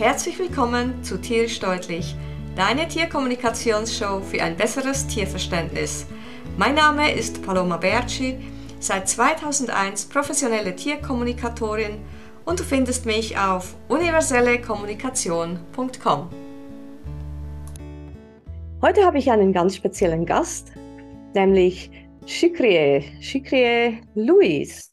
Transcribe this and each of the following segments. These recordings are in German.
Herzlich willkommen zu Tierisch Deutlich, deine Tierkommunikationsshow für ein besseres Tierverständnis. Mein Name ist Paloma Berci, seit 2001 professionelle Tierkommunikatorin und du findest mich auf universellekommunikation.com. Heute habe ich einen ganz speziellen Gast, nämlich Shikrie, Shikrie Louis.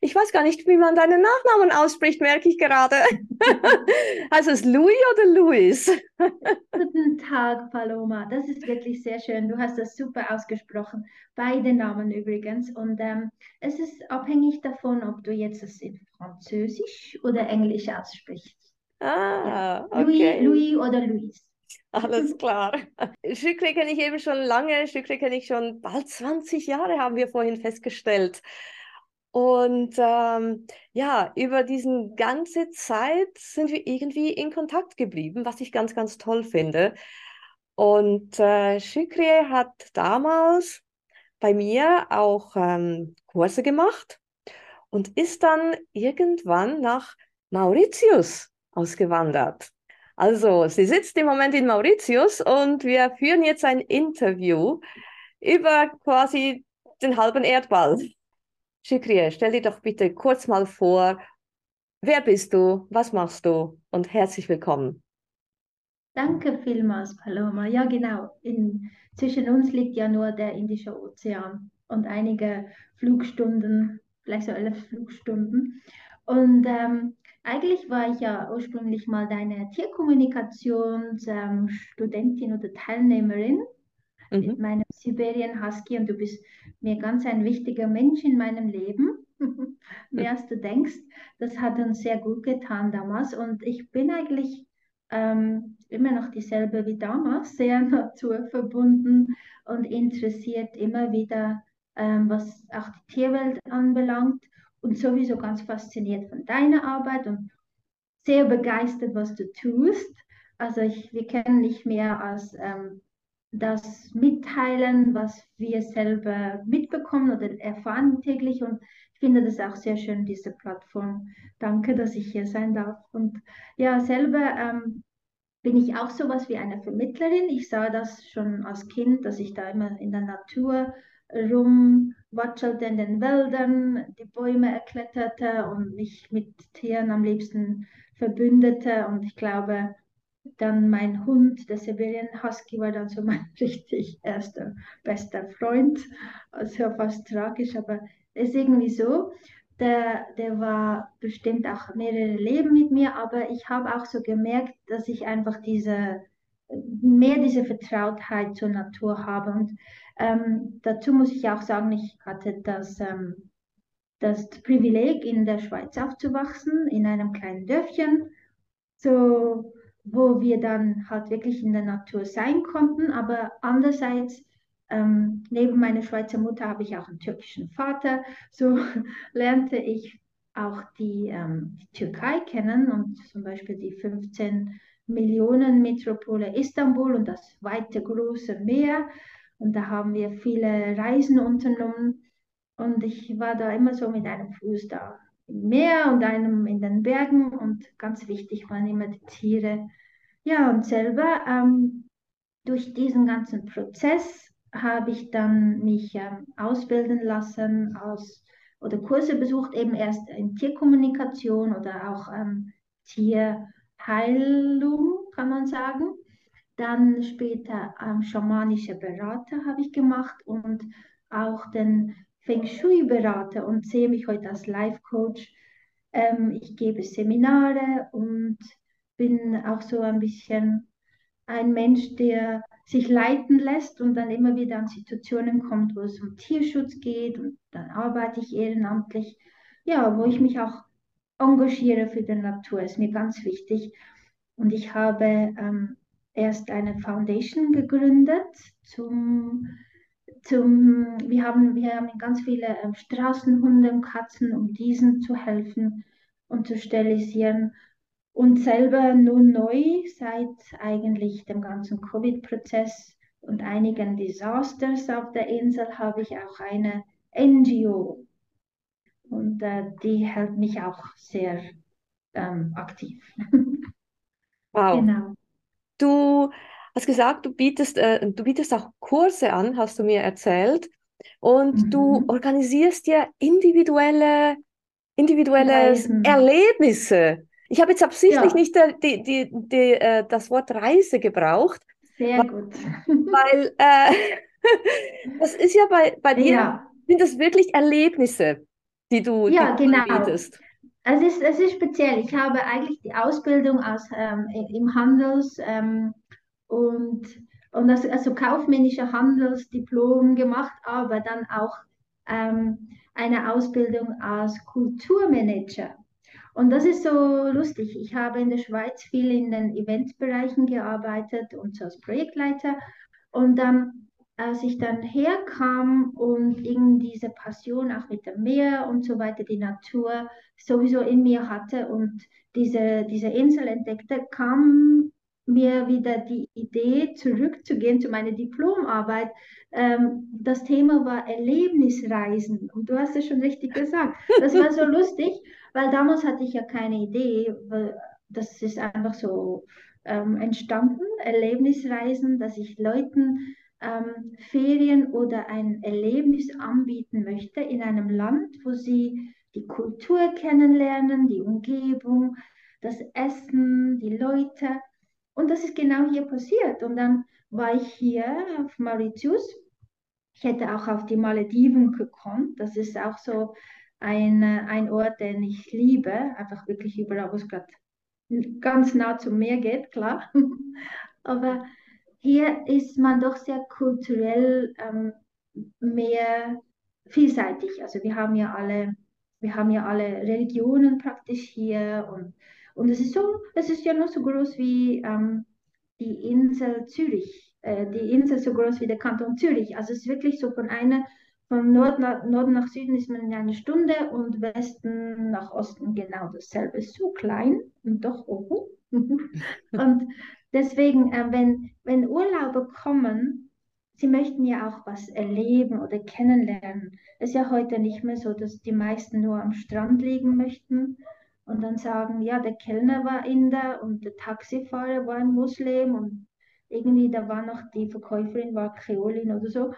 Ich weiß gar nicht, wie man deinen Nachnamen ausspricht, merke ich gerade. also ist Louis oder Louis? Guten Tag, Paloma. Das ist wirklich sehr schön. Du hast das super ausgesprochen. Beide Namen übrigens. Und ähm, es ist abhängig davon, ob du jetzt es in Französisch oder Englisch aussprichst. Ah, ja. okay. Louis, Louis oder Louis. Alles klar. Schükre kenne ich eben schon lange. Schükre kenne ich schon bald 20 Jahre, haben wir vorhin festgestellt. Und ähm, ja, über diese ganze Zeit sind wir irgendwie in Kontakt geblieben, was ich ganz, ganz toll finde. Und äh, Shukri hat damals bei mir auch ähm, Kurse gemacht und ist dann irgendwann nach Mauritius ausgewandert. Also, sie sitzt im Moment in Mauritius und wir führen jetzt ein Interview über quasi den halben Erdball. Shikrie, stell dir doch bitte kurz mal vor, wer bist du, was machst du und herzlich willkommen. Danke vielmals, Paloma. Ja, genau. In, zwischen uns liegt ja nur der Indische Ozean und einige Flugstunden, vielleicht so elf Flugstunden. Und ähm, eigentlich war ich ja ursprünglich mal deine Tierkommunikationsstudentin ähm, oder Teilnehmerin mhm. mit meinem Siberian Husky und du bist mir ganz ein wichtiger Mensch in meinem Leben. Mehr als du denkst. Das hat uns sehr gut getan damals und ich bin eigentlich ähm, immer noch dieselbe wie damals, sehr naturverbunden und interessiert immer wieder, ähm, was auch die Tierwelt anbelangt und sowieso ganz fasziniert von deiner Arbeit und sehr begeistert, was du tust. Also ich, wir kennen nicht mehr als ähm, das mitteilen, was wir selber mitbekommen oder erfahren täglich. Und ich finde das auch sehr schön, diese Plattform. Danke, dass ich hier sein darf. Und ja, selber ähm, bin ich auch sowas wie eine Vermittlerin. Ich sah das schon als Kind, dass ich da immer in der Natur rumwatschelte in den Wäldern, die Bäume erkletterte und mich mit Tieren am liebsten verbündete. Und ich glaube, dann mein Hund, der Siberian Husky, war dann so mein richtig erster, bester Freund. Also fast tragisch, aber es ist irgendwie so. Der, der war bestimmt auch mehrere Leben mit mir, aber ich habe auch so gemerkt, dass ich einfach diese, mehr diese Vertrautheit zur Natur habe. Und ähm, dazu muss ich auch sagen, ich hatte das, ähm, das Privileg, in der Schweiz aufzuwachsen, in einem kleinen Dörfchen. So wo wir dann halt wirklich in der Natur sein konnten. Aber andererseits, ähm, neben meiner Schweizer Mutter habe ich auch einen türkischen Vater. So lernte ich auch die, ähm, die Türkei kennen und zum Beispiel die 15 Millionen Metropole Istanbul und das weite große Meer. Und da haben wir viele Reisen unternommen. Und ich war da immer so mit einem Fuß da im Meer und einem in den Bergen und ganz wichtig waren immer die Tiere. Ja, und selber ähm, durch diesen ganzen Prozess habe ich dann mich ähm, ausbilden lassen aus oder Kurse besucht, eben erst in Tierkommunikation oder auch ähm, Tierheilung, kann man sagen. Dann später ähm, schamanische Berater habe ich gemacht und auch den Feng Shui-Berater und sehe mich heute als Life-Coach. Ähm, ich gebe Seminare und bin auch so ein bisschen ein Mensch, der sich leiten lässt und dann immer wieder an Situationen kommt, wo es um Tierschutz geht und dann arbeite ich ehrenamtlich, ja, wo ich mich auch engagiere für die Natur, ist mir ganz wichtig. Und ich habe ähm, erst eine Foundation gegründet zum zum, wir haben, wir haben ganz viele ähm, Straßenhunde und Katzen, um diesen zu helfen und zu sterilisieren. Und selber nun neu, seit eigentlich dem ganzen Covid-Prozess und einigen Disasters auf der Insel, habe ich auch eine NGO. Und äh, die hält mich auch sehr ähm, aktiv. Wow. Genau. Du hast gesagt, du bietest, äh, du bietest auch Kurse an, hast du mir erzählt. Und mhm. du organisierst dir individuelle, individuelle Erlebnisse. Ich habe jetzt absichtlich ja. nicht die, die, die, äh, das Wort Reise gebraucht. Sehr weil, gut. Weil äh, das ist ja bei, bei dir, ja. sind das wirklich Erlebnisse, die du, ja, die du genau. bietest. Es ist, es ist speziell. Ich habe eigentlich die Ausbildung aus, ähm, im Handels- ähm, und, und das, also kaufmännischer Handelsdiplom gemacht, aber dann auch ähm, eine Ausbildung als Kulturmanager. Und das ist so lustig. Ich habe in der Schweiz viel in den Eventbereichen gearbeitet und so als Projektleiter. Und dann, als ich dann herkam und irgendwie diese Passion auch mit dem Meer und so weiter, die Natur sowieso in mir hatte und diese, diese Insel entdeckte, kam mir wieder die Idee, zurückzugehen zu meiner Diplomarbeit. Ähm, das Thema war Erlebnisreisen. Und du hast es schon richtig gesagt. Das war so lustig, weil damals hatte ich ja keine Idee. Das ist einfach so ähm, entstanden, Erlebnisreisen, dass ich Leuten ähm, Ferien oder ein Erlebnis anbieten möchte in einem Land, wo sie die Kultur kennenlernen, die Umgebung, das Essen, die Leute. Und das ist genau hier passiert. Und dann war ich hier auf Mauritius. Ich hätte auch auf die Malediven gekonnt. Das ist auch so ein, ein Ort, den ich liebe. Einfach wirklich überall, wo es gerade ganz nah zum Meer geht, klar. Aber hier ist man doch sehr kulturell ähm, mehr vielseitig. Also wir haben ja alle, wir haben ja alle Religionen praktisch hier und und es ist so, es ist ja nur so groß wie ähm, die Insel Zürich, äh, die Insel so groß wie der Kanton Zürich. Also es ist wirklich so von einer, von Nord nach, Norden nach Süden ist man in einer Stunde und Westen nach Osten genau dasselbe. So klein und doch oben. und deswegen, äh, wenn, wenn Urlauber kommen, sie möchten ja auch was erleben oder kennenlernen. Es ist ja heute nicht mehr so, dass die meisten nur am Strand liegen möchten, und dann sagen, ja, der Kellner war Inder und der Taxifahrer war ein Muslim und irgendwie da war noch die Verkäuferin war Kreolin oder so.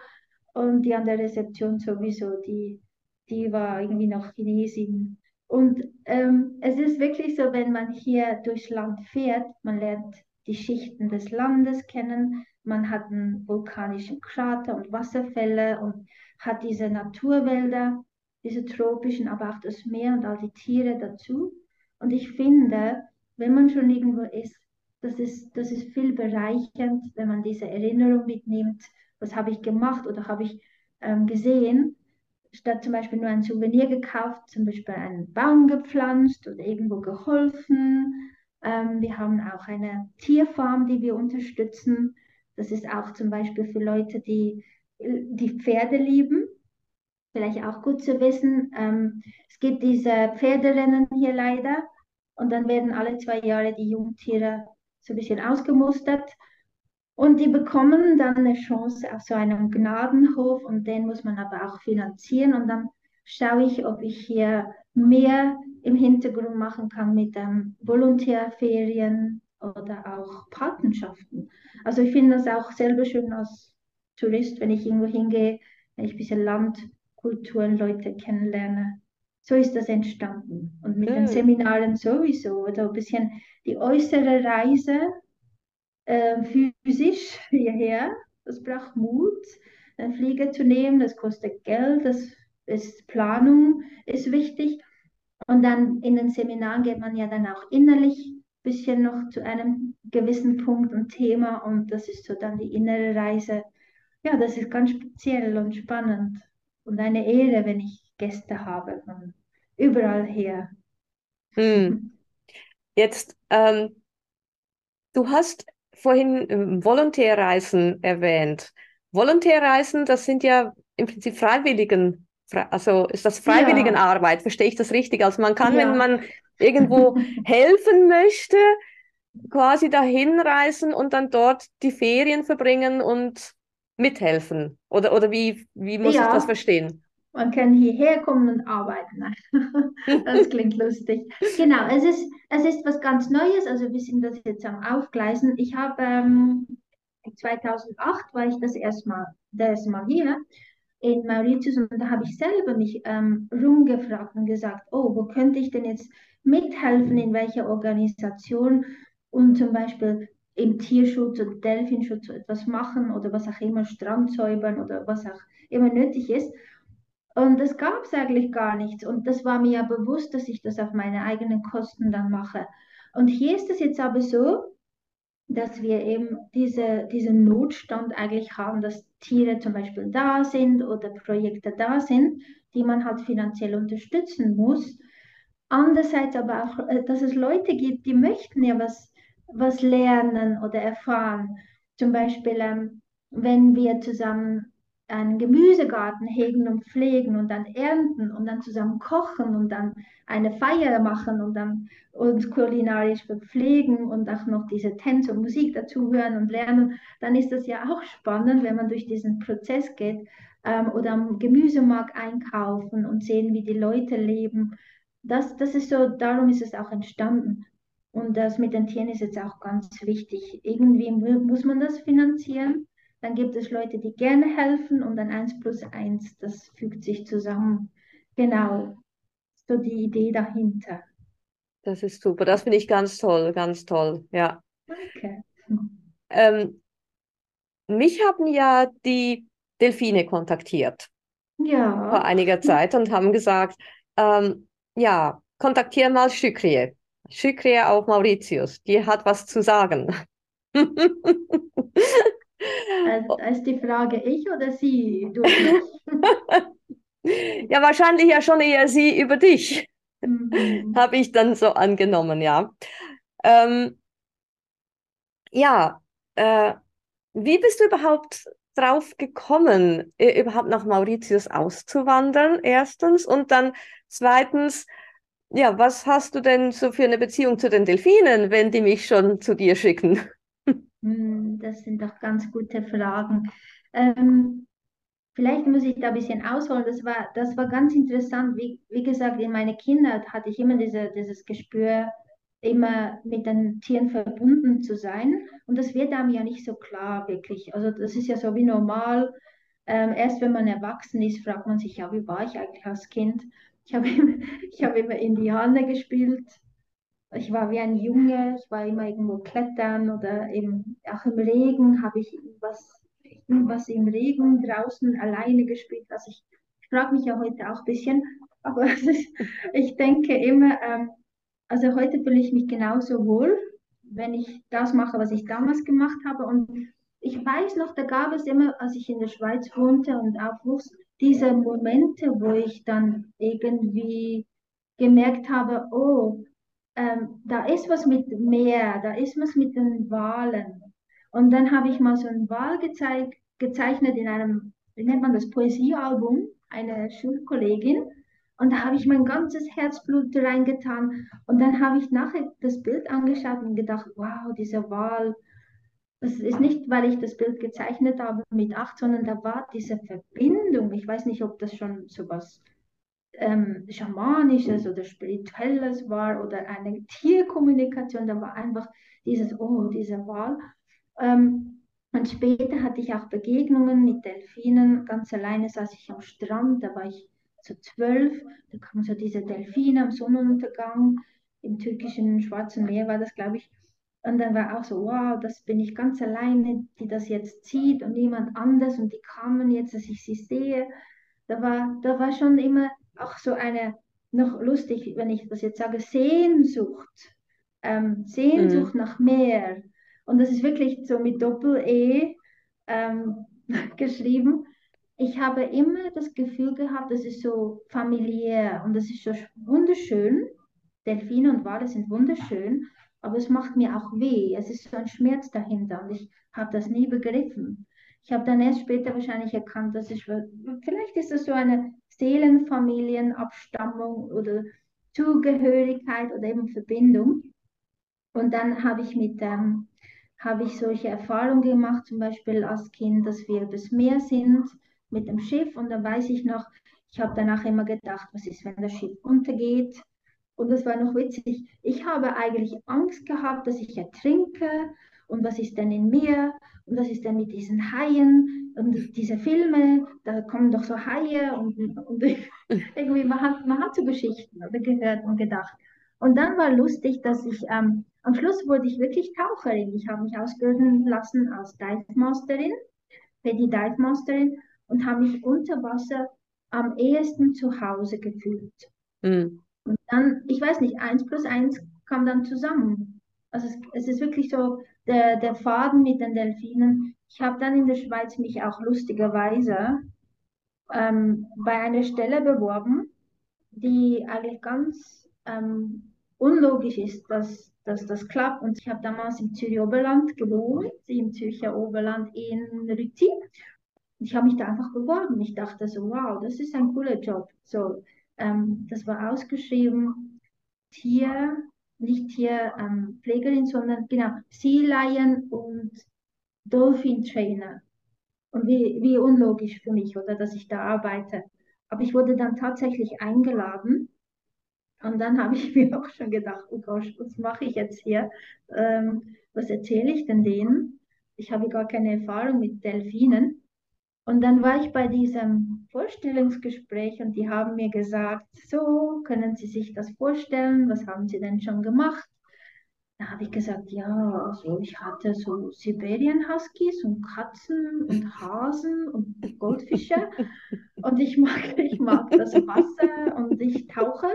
Und die an der Rezeption sowieso, die, die war irgendwie noch Chinesin. Und ähm, es ist wirklich so, wenn man hier durchs Land fährt, man lernt die Schichten des Landes kennen, man hat einen vulkanischen Krater und Wasserfälle und hat diese Naturwälder diese tropischen, aber auch das Meer und all die Tiere dazu. Und ich finde, wenn man schon irgendwo ist, das ist, das ist viel bereichernd, wenn man diese Erinnerung mitnimmt, was habe ich gemacht oder habe ich ähm, gesehen, statt zum Beispiel nur ein Souvenir gekauft, zum Beispiel einen Baum gepflanzt oder irgendwo geholfen. Ähm, wir haben auch eine Tierfarm, die wir unterstützen. Das ist auch zum Beispiel für Leute, die die Pferde lieben vielleicht auch gut zu wissen. Ähm, es gibt diese Pferderennen hier leider und dann werden alle zwei Jahre die Jungtiere so ein bisschen ausgemustert und die bekommen dann eine Chance auf so einen Gnadenhof und den muss man aber auch finanzieren und dann schaue ich, ob ich hier mehr im Hintergrund machen kann mit ähm, Volontärferien oder auch Patenschaften. Also ich finde das auch selber schön als Tourist, wenn ich irgendwo hingehe, wenn ich ein bisschen Land Kulturen, Leute kennenlerne. So ist das entstanden. Und mit mhm. den Seminaren sowieso, oder ein bisschen die äußere Reise äh, physisch hierher, das braucht Mut, einen Flieger zu nehmen, das kostet Geld, das ist Planung, ist wichtig. Und dann in den Seminaren geht man ja dann auch innerlich ein bisschen noch zu einem gewissen Punkt und Thema und das ist so dann die innere Reise. Ja, das ist ganz speziell und spannend und eine Ehre, wenn ich Gäste habe von überall her. Hm. Jetzt, ähm, du hast vorhin ähm, Volontärreisen erwähnt. Volontärreisen, das sind ja im Prinzip Freiwilligen, also ist das Freiwilligenarbeit, ja. verstehe ich das richtig? Also man kann, ja. wenn man irgendwo helfen möchte, quasi dahin reisen und dann dort die Ferien verbringen und mithelfen? Oder, oder wie, wie muss ja. ich das verstehen? man kann hierher kommen und arbeiten. das klingt lustig. Genau, es ist, es ist was ganz Neues. Also wir sind das jetzt am Aufgleisen. Ich habe ähm, 2008 war ich das erste Mal, das Mal hier in Mauritius und da habe ich selber mich ähm, rumgefragt und gesagt, oh, wo könnte ich denn jetzt mithelfen, in welcher Organisation und zum Beispiel im Tierschutz oder Delfinschutz etwas machen oder was auch immer, Strand säubern oder was auch immer nötig ist. Und das gab es eigentlich gar nichts. Und das war mir ja bewusst, dass ich das auf meine eigenen Kosten dann mache. Und hier ist es jetzt aber so, dass wir eben diese, diesen Notstand eigentlich haben, dass Tiere zum Beispiel da sind oder Projekte da sind, die man halt finanziell unterstützen muss. Andererseits aber auch, äh, dass es Leute gibt, die möchten ja was, was lernen oder erfahren. Zum Beispiel, ähm, wenn wir zusammen einen Gemüsegarten hegen und pflegen und dann ernten und dann zusammen kochen und dann eine Feier machen und dann uns kulinarisch verpflegen und auch noch diese Tänze und Musik dazu hören und lernen, dann ist das ja auch spannend, wenn man durch diesen Prozess geht ähm, oder am Gemüsemarkt einkaufen und sehen, wie die Leute leben. Das, das ist so, darum ist es auch entstanden. Und das mit den Tieren ist jetzt auch ganz wichtig. Irgendwie muss man das finanzieren dann gibt es Leute, die gerne helfen und dann eins plus eins, das fügt sich zusammen. Genau, so die Idee dahinter. Das ist super, das finde ich ganz toll, ganz toll, ja. Danke. Ähm, mich haben ja die Delfine kontaktiert. Ja. Vor einiger Zeit und haben gesagt, ähm, ja, kontaktiere mal Schükrie. Schükrie auf Mauritius, die hat was zu sagen. Also, ist die Frage ich oder sie? Du ja, wahrscheinlich ja schon eher sie über dich. Mhm. Habe ich dann so angenommen, ja. Ähm, ja, äh, wie bist du überhaupt drauf gekommen, überhaupt nach Mauritius auszuwandern, erstens? Und dann zweitens, ja, was hast du denn so für eine Beziehung zu den Delfinen, wenn die mich schon zu dir schicken? Hm, das sind doch ganz gute Fragen. Ähm, vielleicht muss ich da ein bisschen ausholen. Das war, das war ganz interessant. Wie, wie gesagt, in meiner Kindheit hatte ich immer diese, dieses Gespür, immer mit den Tieren verbunden zu sein. Und das wird einem ja nicht so klar, wirklich. Also das ist ja so wie normal. Ähm, erst wenn man erwachsen ist, fragt man sich, ja, wie war ich eigentlich als Kind? Ich habe ich hab immer Indianer gespielt ich war wie ein Junge, ich war immer irgendwo klettern oder eben auch im Regen habe ich was, was im Regen draußen alleine gespielt. Also ich, ich frage mich ja heute auch ein bisschen, aber ist, ich denke immer, ähm, also heute fühle ich mich genauso wohl, wenn ich das mache, was ich damals gemacht habe. Und ich weiß noch, da gab es immer, als ich in der Schweiz wohnte und aufwuchs, diese Momente, wo ich dann irgendwie gemerkt habe, oh, ähm, da ist was mit Meer, da ist was mit den Walen. Und dann habe ich mal so einen Wal gezeig, gezeichnet in einem, wie nennt man das, Poesiealbum, eine Schulkollegin. Und da habe ich mein ganzes Herzblut reingetan. Und dann habe ich nachher das Bild angeschaut und gedacht, wow, dieser Wal, das ist nicht, weil ich das Bild gezeichnet habe mit acht, sondern da war diese Verbindung. Ich weiß nicht, ob das schon so was ähm, Schamanisches oder Spirituelles war oder eine Tierkommunikation, da war einfach dieses, oh, dieser Wahl. Ähm, und später hatte ich auch Begegnungen mit Delfinen. Ganz alleine saß ich am Strand, da war ich so zwölf, da kamen so diese Delfine am Sonnenuntergang. Im türkischen Schwarzen Meer war das, glaube ich. Und dann war auch so, wow, das bin ich ganz alleine, die das jetzt zieht und niemand anders und die kamen jetzt, dass ich sie sehe. Da war, da war schon immer auch so eine, noch lustig, wenn ich das jetzt sage, Sehnsucht. Ähm, Sehnsucht mhm. nach mehr. Und das ist wirklich so mit Doppel-E ähm, geschrieben. Ich habe immer das Gefühl gehabt, das ist so familiär und das ist so wunderschön. Delfine und Wale sind wunderschön, aber es macht mir auch weh. Es ist so ein Schmerz dahinter und ich habe das nie begriffen. Ich habe dann erst später wahrscheinlich erkannt, dass ich, vielleicht ist das so eine Seelenfamilienabstammung oder Zugehörigkeit oder eben Verbindung. Und dann habe ich mit ähm, habe ich solche Erfahrungen gemacht, zum Beispiel als Kind, dass wir das Meer sind mit dem Schiff und dann weiß ich noch, Ich habe danach immer gedacht, was ist, wenn das Schiff untergeht? Und das war noch witzig. Ich habe eigentlich Angst gehabt, dass ich ertrinke. Und was ist denn in mir? Und was ist denn mit diesen Haien? Und diese Filme, da kommen doch so Haie. Und, und irgendwie, man hat, man hat so Geschichten gehört und gedacht. Und dann war lustig, dass ich ähm, am Schluss wurde ich wirklich Taucherin. Ich habe mich ausbilden lassen als Dive Masterin, Paddy Dive Masterin und habe mich unter Wasser am ehesten zu Hause gefühlt. Mhm. Und dann, ich weiß nicht, eins plus eins kam dann zusammen. Also es, es ist wirklich so der, der Faden mit den Delfinen. Ich habe dann in der Schweiz mich auch lustigerweise ähm, bei einer Stelle beworben, die eigentlich ganz ähm, unlogisch ist, dass, dass das klappt. Und ich habe damals im Zürich Oberland gewohnt, im Zürcher Oberland in Rüti. Ich habe mich da einfach beworben. Ich dachte so, wow, das ist ein cooler Job. So, ähm, das war ausgeschrieben, Tier, nicht Tierpflegerin, ähm, sondern genau, Sea Lion und Dolphin Trainer. Und wie, wie unlogisch für mich, oder, dass ich da arbeite. Aber ich wurde dann tatsächlich eingeladen. Und dann habe ich mir auch schon gedacht, oh Gott, was mache ich jetzt hier? Ähm, was erzähle ich denn denen? Ich habe gar keine Erfahrung mit Delfinen. Und dann war ich bei diesem Vorstellungsgespräch und die haben mir gesagt, so, können Sie sich das vorstellen? Was haben Sie denn schon gemacht? Da habe ich gesagt, ja, also ich hatte so Sibirien Huskies und Katzen und Hasen und Goldfische und ich mag, ich mag das Wasser und ich tauche.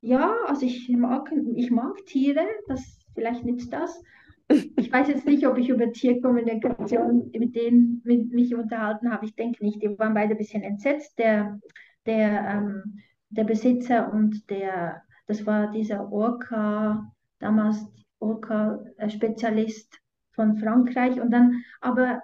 Ja, also ich mag, ich mag Tiere, das vielleicht nützt das. Ich weiß jetzt nicht, ob ich über Tierkommunikation mit denen mit mich unterhalten habe. Ich denke nicht. Die waren beide ein bisschen entsetzt. Der, der, ähm, der Besitzer und der, das war dieser Orca, damals Orca-Spezialist von Frankreich. Und dann, aber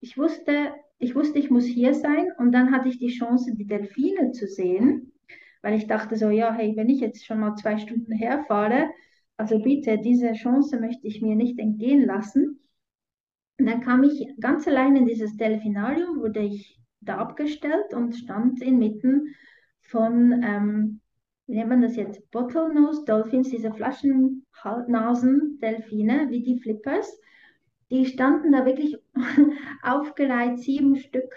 ich wusste, ich wusste, ich muss hier sein. Und dann hatte ich die Chance, die Delfine zu sehen, weil ich dachte so, ja, hey, wenn ich jetzt schon mal zwei Stunden herfahre, also bitte, diese Chance möchte ich mir nicht entgehen lassen. Und dann kam ich ganz allein in dieses Delfinarium, wurde ich da abgestellt und stand inmitten von, ähm, wie nennt man das jetzt, Bottlenose Dolphins, diese Flaschennasen-Delfine, wie die Flippers. Die standen da wirklich aufgereiht, sieben Stück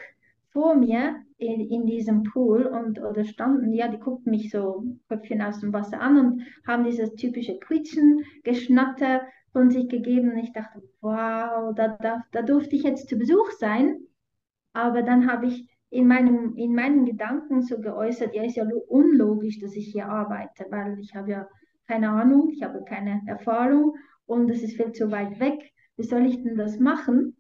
vor mir in, in diesem Pool und oder standen, ja, die guckten mich so Köpfchen aus dem Wasser an und haben dieses typische Quietschen, Geschnatter von sich gegeben. Und ich dachte, wow, da, da, da durfte ich jetzt zu Besuch sein. Aber dann habe ich in, meinem, in meinen Gedanken so geäußert, ja, ist ja unlogisch, dass ich hier arbeite, weil ich habe ja keine Ahnung, ich habe keine Erfahrung und es ist viel zu weit weg. Wie soll ich denn das machen?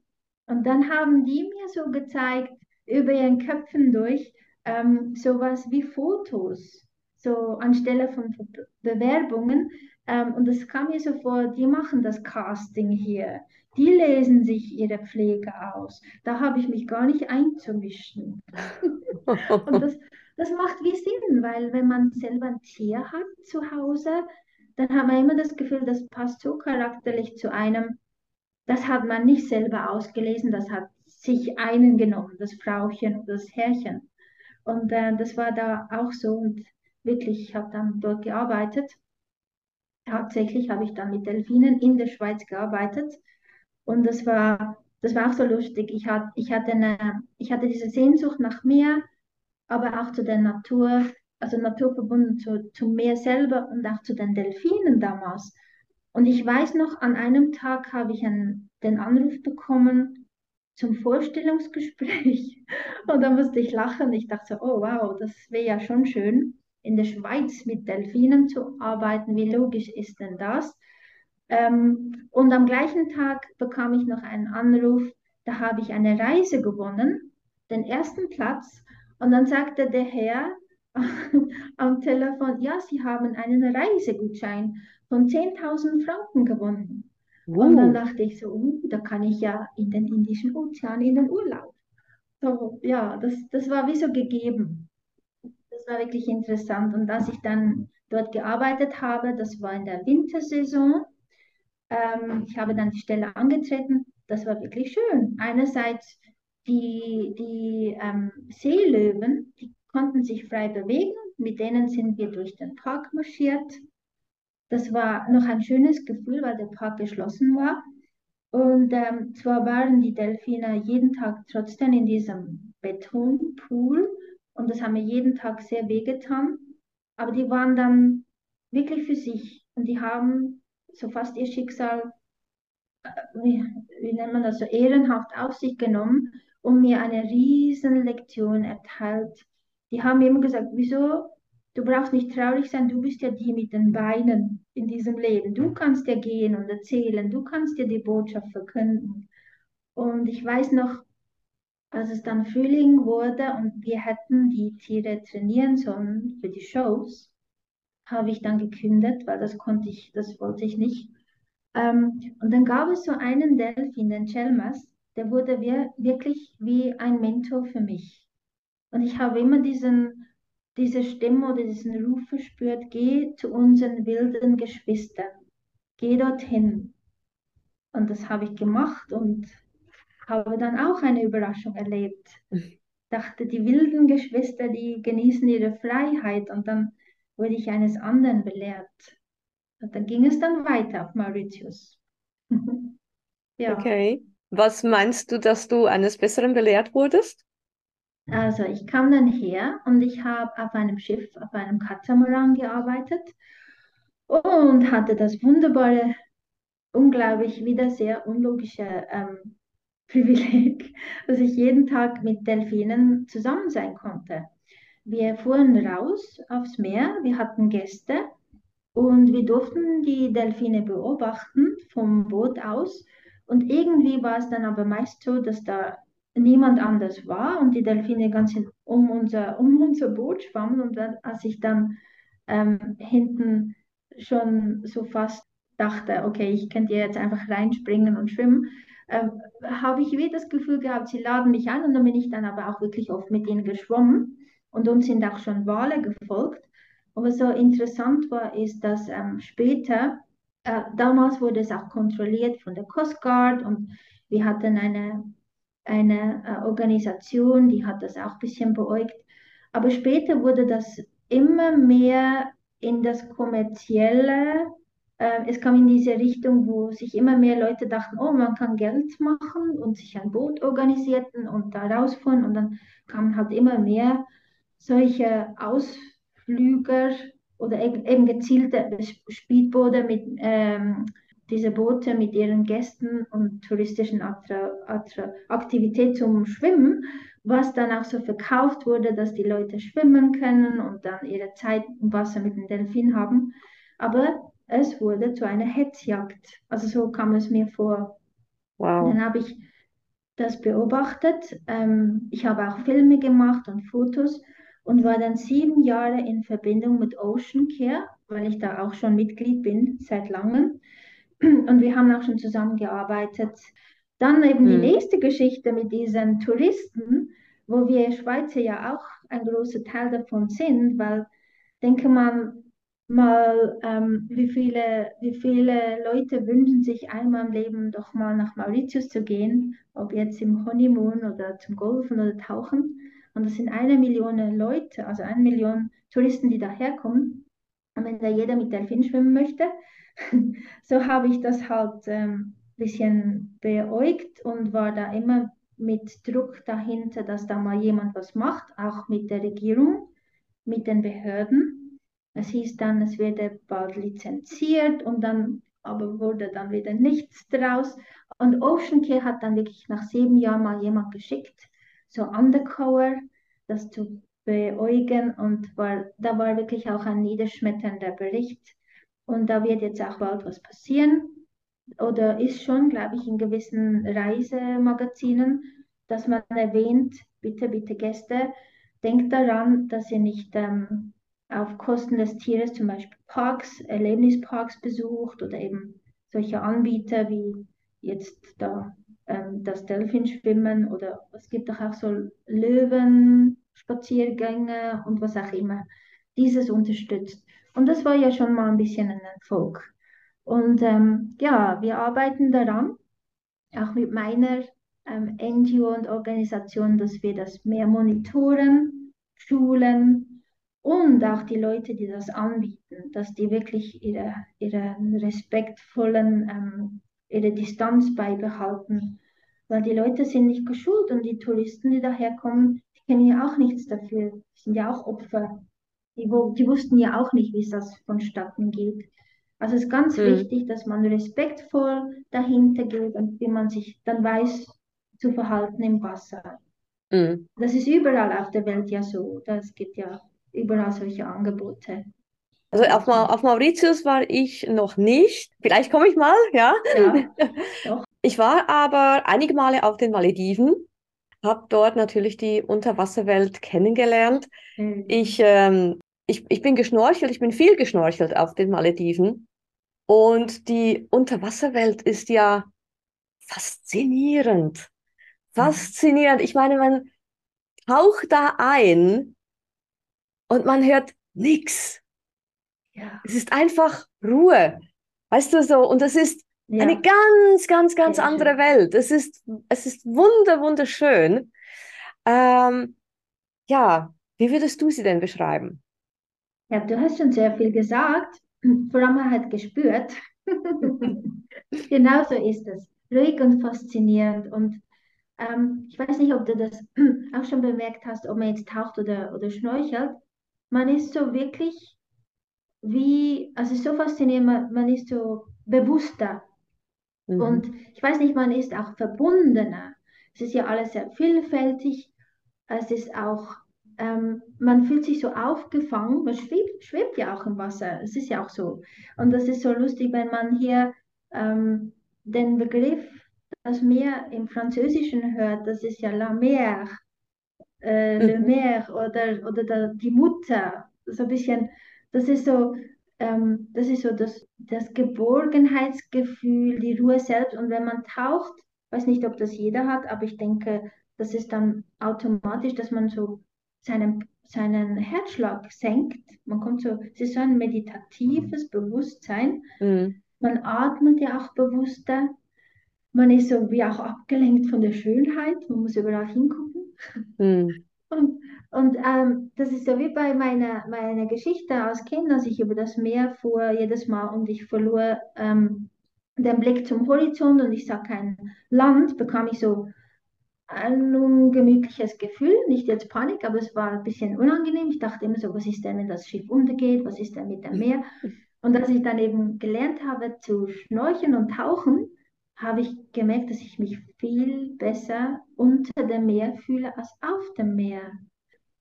Und dann haben die mir so gezeigt, über ihren Köpfen durch ähm, sowas wie Fotos, so anstelle von Bewerbungen. Ähm, und es kam mir so vor, die machen das Casting hier, die lesen sich ihre Pflege aus. Da habe ich mich gar nicht einzumischen. und das, das macht wie Sinn, weil wenn man selber ein Tier hat zu Hause, dann hat man immer das Gefühl, das passt so charakterlich zu einem. Das hat man nicht selber ausgelesen, das hat sich einen genommen, das Frauchen oder das Herrchen. Und äh, das war da auch so und wirklich, ich habe dann dort gearbeitet. Tatsächlich habe ich dann mit Delfinen in der Schweiz gearbeitet und das war, das war auch so lustig. Ich, hat, ich, hatte eine, ich hatte diese Sehnsucht nach Meer, aber auch zu der Natur, also naturverbunden zu, zu Meer selber und auch zu den Delfinen damals. Und ich weiß noch, an einem Tag habe ich einen, den Anruf bekommen, zum Vorstellungsgespräch und da musste ich lachen. Ich dachte oh wow, das wäre ja schon schön, in der Schweiz mit Delfinen zu arbeiten. Wie logisch ist denn das? Ähm, und am gleichen Tag bekam ich noch einen Anruf, da habe ich eine Reise gewonnen, den ersten Platz. Und dann sagte der Herr am Telefon, ja, Sie haben einen Reisegutschein von 10.000 Franken gewonnen. Uh. Und dann dachte ich so, uh, da kann ich ja in den Indischen Ozean in den Urlaub. So, ja, das, das war wie so gegeben. Das war wirklich interessant. Und als ich dann dort gearbeitet habe, das war in der Wintersaison. Ähm, ich habe dann die Stelle angetreten. Das war wirklich schön. Einerseits die, die ähm, Seelöwen, die konnten sich frei bewegen. Mit denen sind wir durch den Park marschiert. Das war noch ein schönes Gefühl, weil der Park geschlossen war. Und ähm, zwar waren die Delfine jeden Tag trotzdem in diesem Betonpool und das haben mir jeden Tag sehr wehgetan. Aber die waren dann wirklich für sich und die haben so fast ihr Schicksal, äh, wie, wie nennt man das, so ehrenhaft auf sich genommen und mir eine riesen Lektion erteilt. Die haben immer gesagt, wieso, du brauchst nicht traurig sein, du bist ja die mit den Beinen in diesem Leben. Du kannst ja gehen und erzählen, du kannst dir die Botschaft verkünden. Und ich weiß noch, als es dann Frühling wurde und wir hätten die Tiere trainieren sollen für die Shows, habe ich dann gekündigt, weil das konnte ich, das wollte ich nicht. Ähm, und dann gab es so einen Delfin, den Chelmas, der wurde wir, wirklich wie ein Mentor für mich. Und ich habe immer diesen, diese Stimme oder diesen Ruf verspürt, geh zu unseren wilden Geschwistern, geh dorthin. Und das habe ich gemacht und habe dann auch eine Überraschung erlebt. Ich dachte, die wilden Geschwister, die genießen ihre Freiheit und dann wurde ich eines anderen belehrt. Und dann ging es dann weiter auf Mauritius. ja. Okay. Was meinst du, dass du eines Besseren belehrt wurdest? Also ich kam dann her und ich habe auf einem Schiff, auf einem Katamaran gearbeitet und hatte das wunderbare, unglaublich wieder sehr unlogische ähm, Privileg, dass ich jeden Tag mit Delfinen zusammen sein konnte. Wir fuhren raus aufs Meer, wir hatten Gäste und wir durften die Delfine beobachten vom Boot aus und irgendwie war es dann aber meist so, dass da niemand anders war und die Delfine ganz um unser, um unser Boot schwammen. Und dann, als ich dann ähm, hinten schon so fast dachte, okay, ich könnte jetzt einfach reinspringen und schwimmen, ähm, habe ich wieder das Gefühl gehabt, sie laden mich an und dann bin ich dann aber auch wirklich oft mit ihnen geschwommen und uns sind auch schon Wale gefolgt. Aber so interessant war, ist, dass ähm, später äh, damals wurde es auch kontrolliert von der Coast Guard und wir hatten eine, eine äh, Organisation, die hat das auch ein bisschen beäugt. Aber später wurde das immer mehr in das kommerzielle, äh, es kam in diese Richtung, wo sich immer mehr Leute dachten, oh, man kann Geld machen und sich ein Boot organisierten und da rausfahren und dann kamen halt immer mehr solche Ausflüger oder eben gezielte Speedboote mit ähm, diese Boote mit ihren Gästen und touristischen Attra Attra Aktivität zum Schwimmen, was dann auch so verkauft wurde, dass die Leute schwimmen können und dann ihre Zeit im Wasser mit dem Delfin haben. Aber es wurde zu einer Hetzjagd. Also so kam es mir vor. Wow. Dann habe ich das beobachtet. Ähm, ich habe auch Filme gemacht und Fotos und war dann sieben Jahre in Verbindung mit Ocean Care, weil ich da auch schon Mitglied bin seit langem. Und wir haben auch schon zusammengearbeitet. Dann eben mhm. die nächste Geschichte mit diesen Touristen, wo wir Schweizer ja auch ein großer Teil davon sind, weil denke man mal, ähm, wie, viele, wie viele Leute wünschen sich einmal im Leben doch mal nach Mauritius zu gehen, ob jetzt im Honeymoon oder zum Golfen oder Tauchen. Und das sind eine Million Leute, also eine Million Touristen, die daherkommen. Und wenn da jeder mit Delfin schwimmen möchte, so habe ich das halt ein ähm, bisschen beäugt und war da immer mit Druck dahinter, dass da mal jemand was macht, auch mit der Regierung, mit den Behörden. Es hieß dann, es werde bald lizenziert und dann aber wurde dann wieder nichts draus. Und Ocean Care hat dann wirklich nach sieben Jahren mal jemand geschickt, so undercover, das zu beäugen und war, da war wirklich auch ein niederschmetternder Bericht. Und da wird jetzt auch bald was passieren oder ist schon, glaube ich, in gewissen Reisemagazinen, dass man erwähnt, bitte, bitte Gäste, denkt daran, dass ihr nicht ähm, auf Kosten des Tieres zum Beispiel Parks, Erlebnisparks besucht oder eben solche Anbieter wie jetzt da ähm, das Delfinschwimmen oder es gibt auch, auch so Löwenspaziergänge und was auch immer. Dieses unterstützt. Und das war ja schon mal ein bisschen ein Erfolg. Und ähm, ja, wir arbeiten daran, auch mit meiner ähm, NGO und Organisation, dass wir das mehr monitoren, Schulen und auch die Leute, die das anbieten, dass die wirklich ihre, ihre respektvollen, ähm, ihre Distanz beibehalten. Weil die Leute sind nicht geschult und die Touristen, die daherkommen, die kennen ja auch nichts dafür. Sind ja auch Opfer. Die, die wussten ja auch nicht, wie es das vonstatten geht. Also es ist ganz mhm. wichtig, dass man respektvoll dahinter geht und wie man sich dann weiß zu verhalten im Wasser. Mhm. Das ist überall auf der Welt ja so. Es gibt ja überall solche Angebote. Also auf, Ma auf Mauritius war ich noch nicht. Vielleicht komme ich mal, ja. ja. Ich war aber einige Male auf den Malediven, habe dort natürlich die Unterwasserwelt kennengelernt. Mhm. Ich, ähm, ich, ich bin geschnorchelt, ich bin viel geschnorchelt auf den Malediven. Und die Unterwasserwelt ist ja faszinierend. Faszinierend. Ich meine, man taucht da ein und man hört nichts. Ja. Es ist einfach Ruhe. Weißt du so, und das ist ja. eine ganz, ganz, ganz andere schön. Welt. Es ist, es ist wunder, wunderschön. Ähm, ja, wie würdest du sie denn beschreiben? Ja, du hast schon sehr viel gesagt. Vor allem halt gespürt. genau so ist es. Ruhig und faszinierend. Und ähm, ich weiß nicht, ob du das auch schon bemerkt hast, ob man jetzt taucht oder, oder schnorchelt. Man ist so wirklich wie, also so faszinierend, man, man ist so bewusster. Mhm. Und ich weiß nicht, man ist auch verbundener. Es ist ja alles sehr vielfältig. Es ist auch, ähm, man fühlt sich so aufgefangen. Man schwebt, schwebt ja auch im Wasser. Es ist ja auch so. Und das ist so lustig, wenn man hier ähm, den Begriff, das Meer im Französischen hört, das ist ja la mer, äh, le mhm. mer oder, oder der, die Mutter. So ein bisschen das ist so, ähm, das ist so das, das Geborgenheitsgefühl, die Ruhe selbst. Und wenn man taucht, weiß nicht, ob das jeder hat, aber ich denke, das ist dann automatisch, dass man so seinen, seinen Herzschlag senkt. Man kommt so, es ist so ein meditatives Bewusstsein. Mhm. Man atmet ja auch bewusster. Man ist so wie auch abgelenkt von der Schönheit. Man muss überall hingucken. Mhm. Und und ähm, das ist so wie bei meiner, meiner Geschichte als Kind, als ich über das Meer fuhr, jedes Mal und ich verlor ähm, den Blick zum Horizont und ich sah kein Land, bekam ich so ein ungemütliches Gefühl, nicht jetzt Panik, aber es war ein bisschen unangenehm. Ich dachte immer so, was ist denn, wenn das Schiff untergeht, was ist denn mit dem Meer? Und als ich dann eben gelernt habe zu schnorcheln und tauchen, habe ich gemerkt, dass ich mich viel besser unter dem Meer fühle als auf dem Meer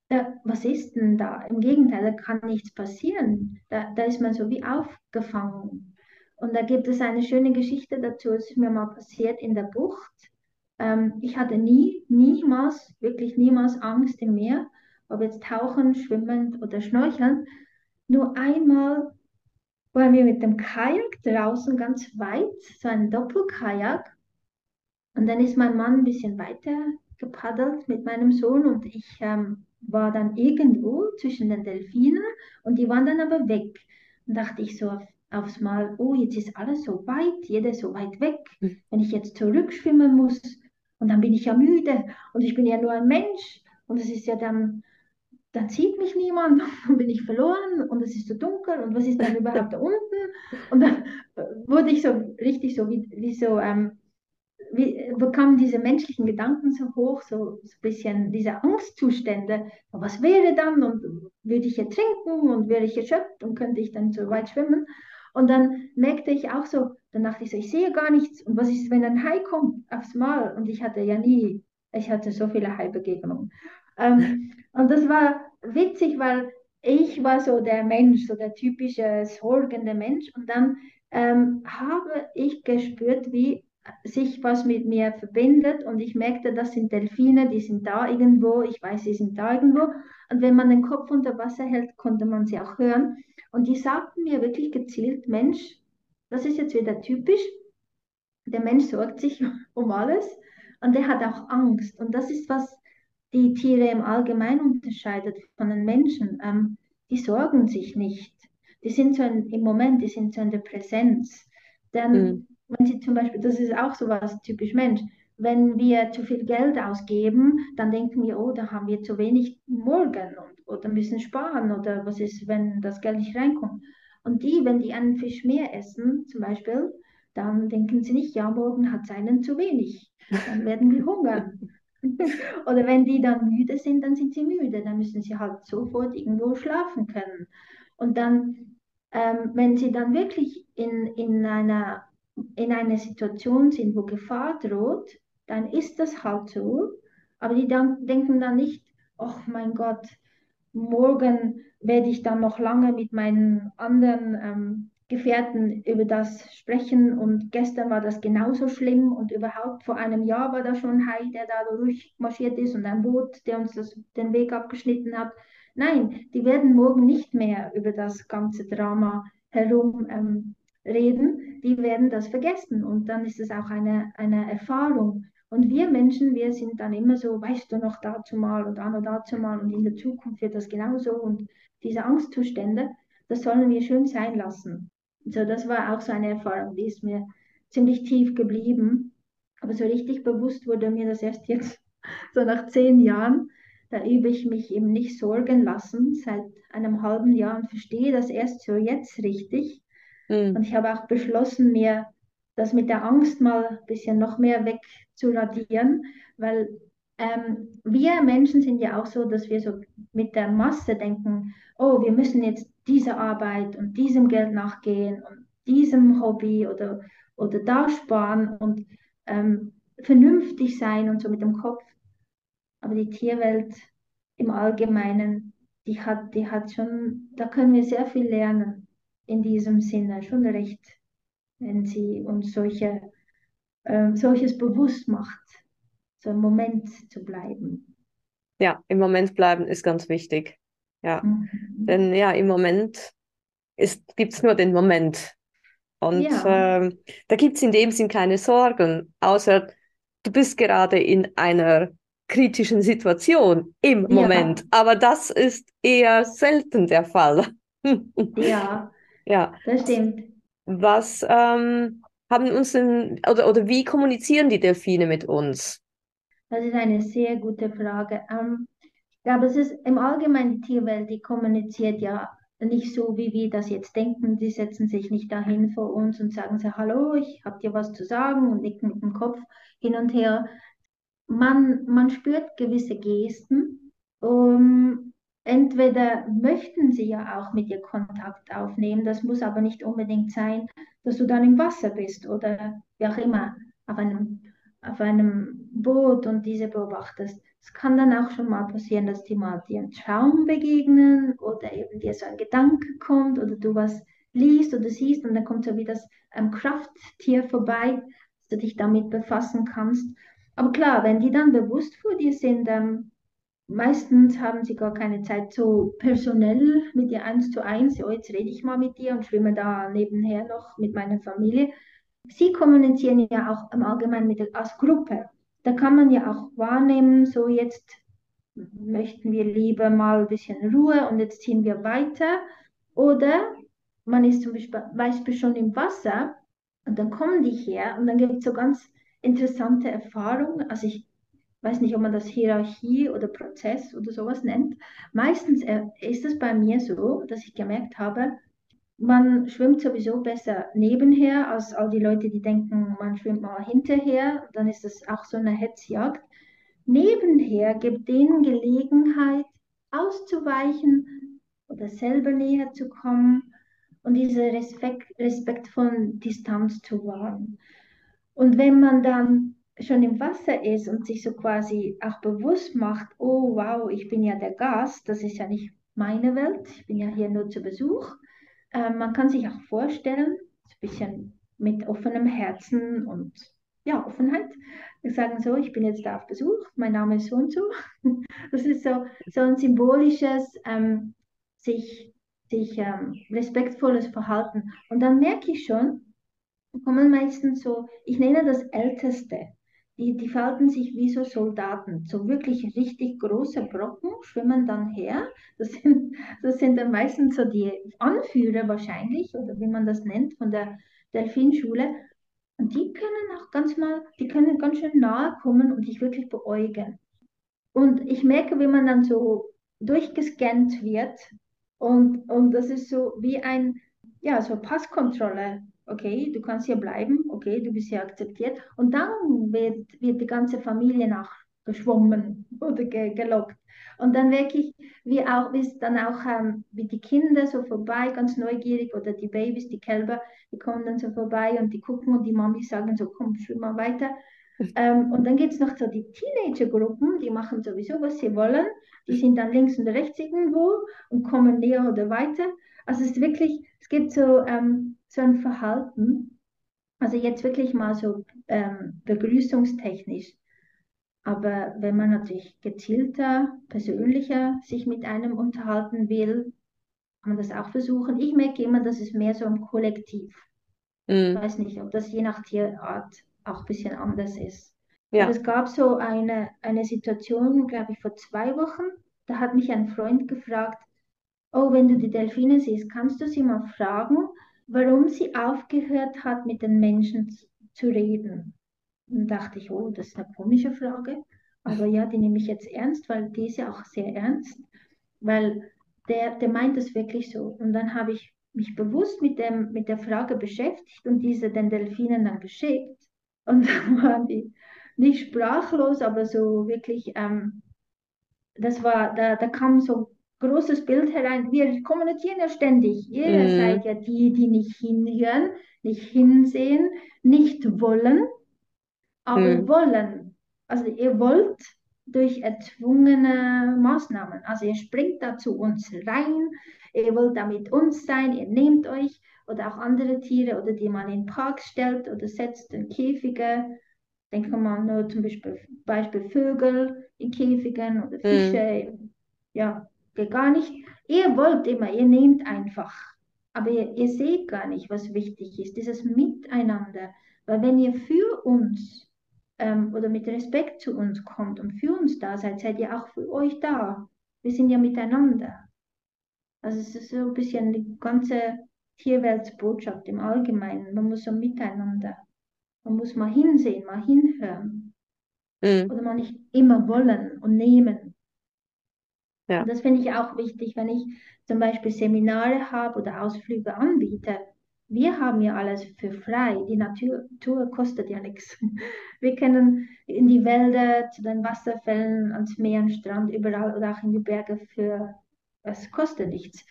da, was ist denn da? Im Gegenteil, da kann nichts passieren. Da, da ist man so wie aufgefangen. Und da gibt es eine schöne Geschichte dazu, es ist mir mal passiert in der Bucht. Ähm, ich hatte nie, niemals, wirklich niemals Angst im Meer, ob jetzt tauchen, schwimmen oder schnorcheln. Nur einmal waren wir mit dem Kajak draußen ganz weit, so ein Doppelkajak. Und dann ist mein Mann ein bisschen weiter gepaddelt mit meinem Sohn und ich ähm, war dann irgendwo zwischen den Delfinen und die waren dann aber weg. Und dachte ich so auf, aufs Mal, oh, jetzt ist alles so weit, jeder so weit weg. Hm. Wenn ich jetzt zurückschwimmen muss und dann bin ich ja müde. Und ich bin ja nur ein Mensch. Und es ist ja dann, dann sieht mich niemand, dann bin ich verloren. Und es ist so dunkel. Und was ist dann überhaupt da unten? Und dann wurde ich so richtig so wie, wie so ähm, wie, bekamen diese menschlichen Gedanken so hoch, so, so ein bisschen diese Angstzustände. Was wäre dann? Und würde ich ertrinken? Und wäre ich erschöpft? Und könnte ich dann so weit schwimmen? Und dann merkte ich auch so, dann dachte ich so, ich sehe gar nichts. Und was ist, wenn ein Hai kommt aufs Mal? Und ich hatte ja nie, ich hatte so viele Hai-Begegnungen. Ähm, und das war witzig, weil ich war so der Mensch, so der typische sorgende Mensch. Und dann ähm, habe ich gespürt, wie sich was mit mir verbindet und ich merkte, das sind Delfine, die sind da irgendwo, ich weiß, sie sind da irgendwo. Und wenn man den Kopf unter Wasser hält, konnte man sie auch hören. Und die sagten mir wirklich gezielt, Mensch, das ist jetzt wieder typisch. Der Mensch sorgt sich um alles und der hat auch Angst. Und das ist, was die Tiere im Allgemeinen unterscheidet von den Menschen. Ähm, die sorgen sich nicht. Die sind so in, im Moment, die sind so in der Präsenz. Denn mhm wenn sie zum Beispiel, das ist auch so was typisch Mensch, wenn wir zu viel Geld ausgeben, dann denken wir, oh, da haben wir zu wenig morgen und, oder müssen sparen oder was ist, wenn das Geld nicht reinkommt. Und die, wenn die einen Fisch mehr essen, zum Beispiel, dann denken sie nicht, ja, morgen hat es einen zu wenig. Dann werden wir hungern. oder wenn die dann müde sind, dann sind sie müde. Dann müssen sie halt sofort irgendwo schlafen können. Und dann, ähm, wenn sie dann wirklich in, in einer in einer Situation sind, wo Gefahr droht, dann ist das halt so. Aber die dann, denken dann nicht, ach mein Gott, morgen werde ich dann noch lange mit meinen anderen ähm, Gefährten über das sprechen. Und gestern war das genauso schlimm. Und überhaupt vor einem Jahr war da schon Hai, der da durchmarschiert ist und ein Boot, der uns das, den Weg abgeschnitten hat. Nein, die werden morgen nicht mehr über das ganze Drama herum ähm, reden, die werden das vergessen. Und dann ist es auch eine, eine Erfahrung. Und wir Menschen, wir sind dann immer so, weißt du noch dazu mal und an und dazu mal und in der Zukunft wird das genauso. Und diese Angstzustände, das sollen wir schön sein lassen. So, das war auch so eine Erfahrung, die ist mir ziemlich tief geblieben. Aber so richtig bewusst wurde mir das erst jetzt, so nach zehn Jahren. Da übe ich mich eben nicht sorgen lassen seit einem halben Jahr und verstehe das erst so jetzt richtig. Mhm. Und ich habe auch beschlossen, mir das mit der Angst mal ein bisschen noch mehr wegzuradieren, weil ähm, wir Menschen sind ja auch so, dass wir so mit der Masse denken, oh, wir müssen jetzt dieser Arbeit und diesem Geld nachgehen und diesem Hobby oder, oder da sparen und ähm, vernünftig sein und so mit dem Kopf. Aber die Tierwelt im Allgemeinen, die hat, die hat schon, da können wir sehr viel lernen in diesem Sinne schon recht, wenn sie uns solche, äh, solches bewusst macht, so im Moment zu bleiben. Ja, im Moment bleiben ist ganz wichtig. Ja, mhm. denn ja, im Moment gibt es nur den Moment. Und ja. äh, da gibt es in dem Sinn keine Sorgen, außer du bist gerade in einer kritischen Situation im Moment. Ja. Aber das ist eher selten der Fall. ja, ja, das stimmt. Was ähm, haben uns denn, oder, oder wie kommunizieren die Delfine mit uns? Das ist eine sehr gute Frage. Ähm, ich glaube, es ist im Allgemeinen die Tierwelt, die kommuniziert ja nicht so, wie wir das jetzt denken. Die setzen sich nicht dahin vor uns und sagen so, hallo, ich habe dir was zu sagen und nicken mit dem Kopf hin und her. Man, man spürt gewisse Gesten. Um, entweder möchten sie ja auch mit dir Kontakt aufnehmen, das muss aber nicht unbedingt sein, dass du dann im Wasser bist oder wie auch immer auf einem, auf einem Boot und diese beobachtest. Es kann dann auch schon mal passieren, dass die mal dir einen Traum begegnen oder eben dir so ein Gedanke kommt oder du was liest oder siehst und dann kommt so wie das ähm, Krafttier vorbei, dass du dich damit befassen kannst. Aber klar, wenn die dann bewusst vor dir sind, ähm, Meistens haben sie gar keine Zeit so personell mit dir eins zu eins. Oh, jetzt rede ich mal mit dir und schwimme da nebenher noch mit meiner Familie. Sie kommunizieren ja auch im Allgemeinen mit als Gruppe. Da kann man ja auch wahrnehmen, so jetzt möchten wir lieber mal ein bisschen Ruhe und jetzt ziehen wir weiter. Oder man ist zum Beispiel, schon im Wasser und dann kommen die her und dann gibt es so ganz interessante Erfahrungen. Also ich weiß nicht, ob man das Hierarchie oder Prozess oder sowas nennt. Meistens äh, ist es bei mir so, dass ich gemerkt habe, man schwimmt sowieso besser nebenher als all die Leute, die denken, man schwimmt mal hinterher. Dann ist es auch so eine Hetzjagd. Nebenher gibt denen Gelegenheit, auszuweichen oder selber näher zu kommen und diese Respekt, Respekt von Distanz zu wahren. Und wenn man dann schon im Wasser ist und sich so quasi auch bewusst macht, oh wow, ich bin ja der Gast, das ist ja nicht meine Welt, ich bin ja hier nur zu Besuch. Ähm, man kann sich auch vorstellen, so ein bisschen mit offenem Herzen und ja, Offenheit. Sagen so, ich bin jetzt da auf Besuch, mein Name ist so und so. Das ist so, so ein symbolisches, ähm, sich, sich ähm, respektvolles Verhalten. Und dann merke ich schon, kommen meistens so, ich nenne das Älteste die, die falten sich wie so Soldaten. So wirklich richtig große Brocken schwimmen dann her. Das sind, das sind dann meistens so die Anführer wahrscheinlich, oder wie man das nennt, von der Delfinschule. Und die können auch ganz mal, die können ganz schön nahe kommen und dich wirklich beäugen. Und ich merke, wie man dann so durchgescannt wird und, und das ist so wie ein, ja, so Passkontrolle. Okay, du kannst hier bleiben, okay, du bist hier akzeptiert. Und dann wird, wird die ganze Familie nachgeschwommen oder ge gelockt. Und dann wirklich, wie auch, es dann auch, ähm, wie die Kinder so vorbei, ganz neugierig, oder die Babys, die Kälber, die kommen dann so vorbei und die gucken und die Mami sagen so, komm, schwimm mal weiter. Ähm, und dann gibt es noch so die Teenager-Gruppen, die machen sowieso, was sie wollen. Die sind dann links und rechts irgendwo und kommen näher oder weiter. Also es ist wirklich, es gibt so, ähm, so ein Verhalten, also jetzt wirklich mal so ähm, begrüßungstechnisch. Aber wenn man natürlich gezielter, persönlicher sich mit einem unterhalten will, kann man das auch versuchen. Ich merke immer, dass es mehr so im Kollektiv. Mhm. Ich weiß nicht, ob das je nach Tierart auch ein bisschen anders ist. Ja. es gab so eine, eine Situation, glaube ich, vor zwei Wochen, da hat mich ein Freund gefragt, oh, wenn du die Delfine siehst, kannst du sie mal fragen, warum sie aufgehört hat, mit den Menschen zu reden. Und dachte ich, oh, das ist eine komische Frage. Aber ja, die nehme ich jetzt ernst, weil die ist ja auch sehr ernst, weil der, der meint das wirklich so. Und dann habe ich mich bewusst mit, dem, mit der Frage beschäftigt und diese den Delfinen dann geschickt. Und dann waren die nicht sprachlos, aber so wirklich, ähm, das war, da, da kam so großes Bild herein. Wir kommunizieren ja ständig. Ihr mhm. seid ja die, die nicht hinhören, nicht hinsehen, nicht wollen, aber mhm. wollen. Also ihr wollt durch erzwungene Maßnahmen. Also ihr springt da zu uns rein, ihr wollt da mit uns sein, ihr nehmt euch oder auch andere Tiere oder die man in Parks stellt oder setzt in Käfige. Denken wir nur zum Beispiel, Beispiel Vögel in Käfigen oder Fische. Mhm. Ja, geht gar nicht. Ihr wollt immer, ihr nehmt einfach. Aber ihr, ihr seht gar nicht, was wichtig ist, dieses Miteinander. Weil wenn ihr für uns ähm, oder mit Respekt zu uns kommt und für uns da seid, seid ihr auch für euch da. Wir sind ja miteinander. Also es ist so ein bisschen die ganze Tierweltsbotschaft im Allgemeinen. Man muss so miteinander. Man muss mal hinsehen, mal hinhören. Mhm. Oder mal nicht immer wollen und nehmen. Ja. Und das finde ich auch wichtig, wenn ich zum Beispiel Seminare habe oder Ausflüge anbiete. Wir haben ja alles für frei. Die Natur, Natur kostet ja nichts. Wir können in die Wälder, zu den Wasserfällen, ans Meer, an Strand, überall oder auch in die Berge für, es kostet nichts.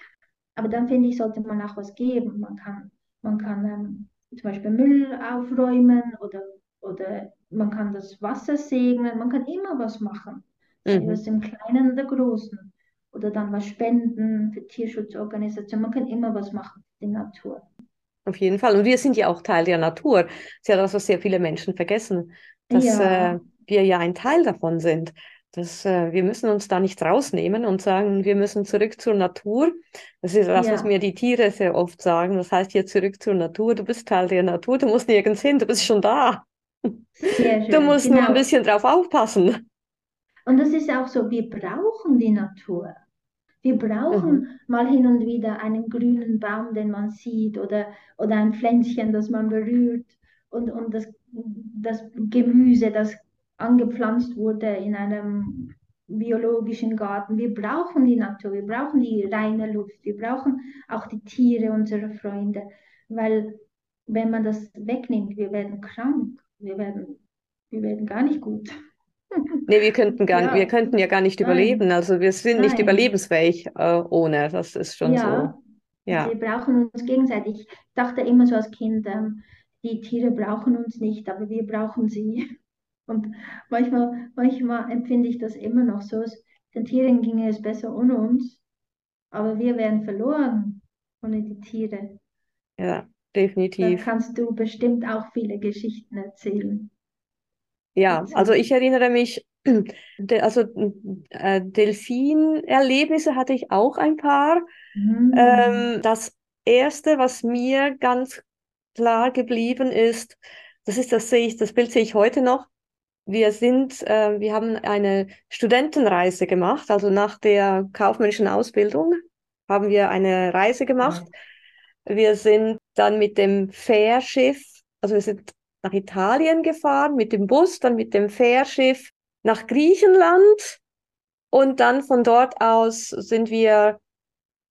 Aber dann finde ich, sollte man auch was geben. Man kann, man kann ähm, zum Beispiel Müll aufräumen oder, oder man kann das Wasser segnen. Man kann immer was machen. Mhm. Das im Kleinen oder Großen. Oder dann was spenden für Tierschutzorganisationen. Man kann immer was machen für die Natur. Auf jeden Fall. Und wir sind ja auch Teil der Natur. Das ist ja das, was sehr viele Menschen vergessen, dass ja. äh, wir ja ein Teil davon sind. Das, äh, wir müssen uns da nicht rausnehmen und sagen, wir müssen zurück zur Natur. Das ist das, ja. was mir die Tiere sehr oft sagen. Das heißt hier zurück zur Natur. Du bist Teil der Natur. Du musst nirgends hin. Du bist schon da. Du musst genau. nur ein bisschen drauf aufpassen. Und das ist auch so, wir brauchen die Natur. Wir brauchen mhm. mal hin und wieder einen grünen Baum, den man sieht, oder, oder ein Pflänzchen, das man berührt, und, und das, das Gemüse, das angepflanzt wurde in einem biologischen Garten. Wir brauchen die Natur, wir brauchen die reine Luft, wir brauchen auch die Tiere, unsere Freunde, weil wenn man das wegnimmt, wir werden krank, wir werden, wir werden gar nicht gut. Nee, wir könnten, gar, ja. wir könnten ja gar nicht Nein. überleben. Also wir sind Nein. nicht überlebensfähig äh, ohne. Das ist schon ja. so. Ja. Wir brauchen uns gegenseitig. Ich dachte immer so als Kind, ähm, die Tiere brauchen uns nicht, aber wir brauchen sie. Und manchmal, manchmal empfinde ich das immer noch so. Den Tieren ginge es besser ohne uns, aber wir wären verloren ohne die Tiere. Ja, definitiv. Da kannst du bestimmt auch viele Geschichten erzählen. Ja, also ich erinnere mich, also äh, Delfin-Erlebnisse hatte ich auch ein paar. Mhm. Ähm, das erste, was mir ganz klar geblieben ist, das ist, das sehe ich, das Bild sehe ich heute noch. Wir sind, äh, wir haben eine Studentenreise gemacht, also nach der kaufmännischen Ausbildung haben wir eine Reise gemacht. Mhm. Wir sind dann mit dem Fährschiff, also wir sind nach Italien gefahren mit dem Bus, dann mit dem Fährschiff nach Griechenland und dann von dort aus sind wir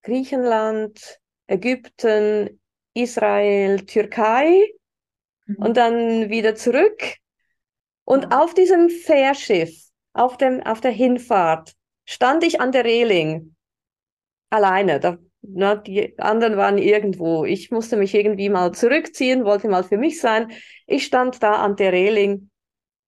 Griechenland, Ägypten, Israel, Türkei mhm. und dann wieder zurück. Und auf diesem Fährschiff, auf, dem, auf der Hinfahrt, stand ich an der Reling alleine. Da, na, die anderen waren irgendwo. Ich musste mich irgendwie mal zurückziehen, wollte mal für mich sein. Ich stand da an der Reling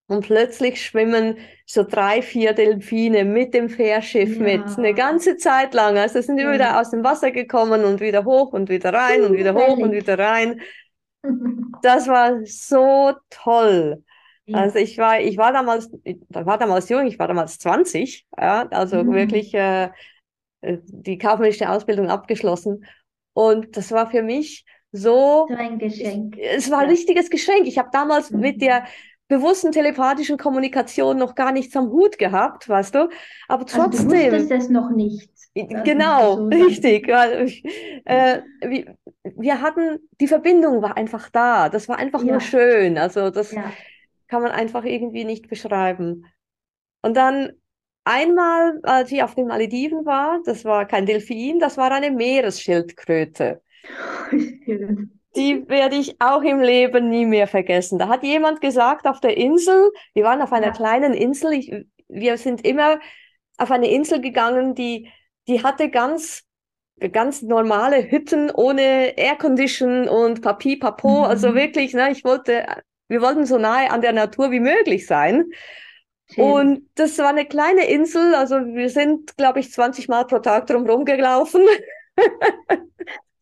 und plötzlich schwimmen so drei, vier Delfine mit dem Fährschiff ja. mit, eine ganze Zeit lang. Also sind ja. wieder aus dem Wasser gekommen und wieder hoch und wieder rein und wieder hoch und wieder rein. Das war so toll. Ja. Also ich war, ich war damals, ich war damals jung, ich war damals 20, ja, also mhm. wirklich äh, die kaufmännische Ausbildung abgeschlossen. Und das war für mich so, so ein Geschenk. Es war ein richtiges Geschenk. Ich habe damals mhm. mit der bewussten telepathischen Kommunikation noch gar nichts am Hut gehabt, weißt du? Aber trotzdem. Also du wusstest es noch nicht. Genau, so richtig. äh, wir, wir, hatten, die Verbindung war einfach da. Das war einfach ja. nur schön. Also das ja. kann man einfach irgendwie nicht beschreiben. Und dann einmal, als ich auf den Malediven war, das war kein Delfin, das war eine Meeresschildkröte. die werde ich auch im Leben nie mehr vergessen. Da hat jemand gesagt auf der Insel, wir waren auf einer kleinen Insel, ich, wir sind immer auf eine Insel gegangen, die, die hatte ganz, ganz normale Hütten ohne Aircondition und Papi, Papo, mhm. also wirklich, ne, ich wollte, wir wollten so nahe an der Natur wie möglich sein. Schön. Und das war eine kleine Insel, also wir sind, glaube ich, 20 Mal pro Tag drumherum gelaufen.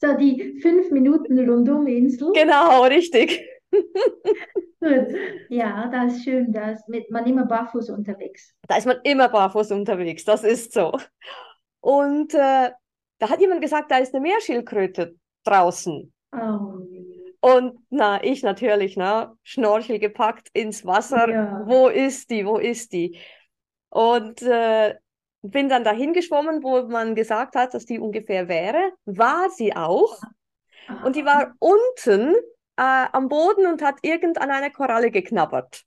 So die fünf Minuten Runduminsel. Genau, richtig. Gut. Ja, das ist schön. Da ist mit, man immer barfuß unterwegs. Da ist man immer barfuß unterwegs, das ist so. Und äh, da hat jemand gesagt, da ist eine Meerschildkröte draußen. Oh. Und na, ich natürlich, na, Schnorchel gepackt ins Wasser. Ja. Wo ist die? Wo ist die? Und äh, bin dann dahin geschwommen, wo man gesagt hat, dass die ungefähr wäre. War sie auch. Und die war unten äh, am Boden und hat irgend an einer Koralle geknabbert.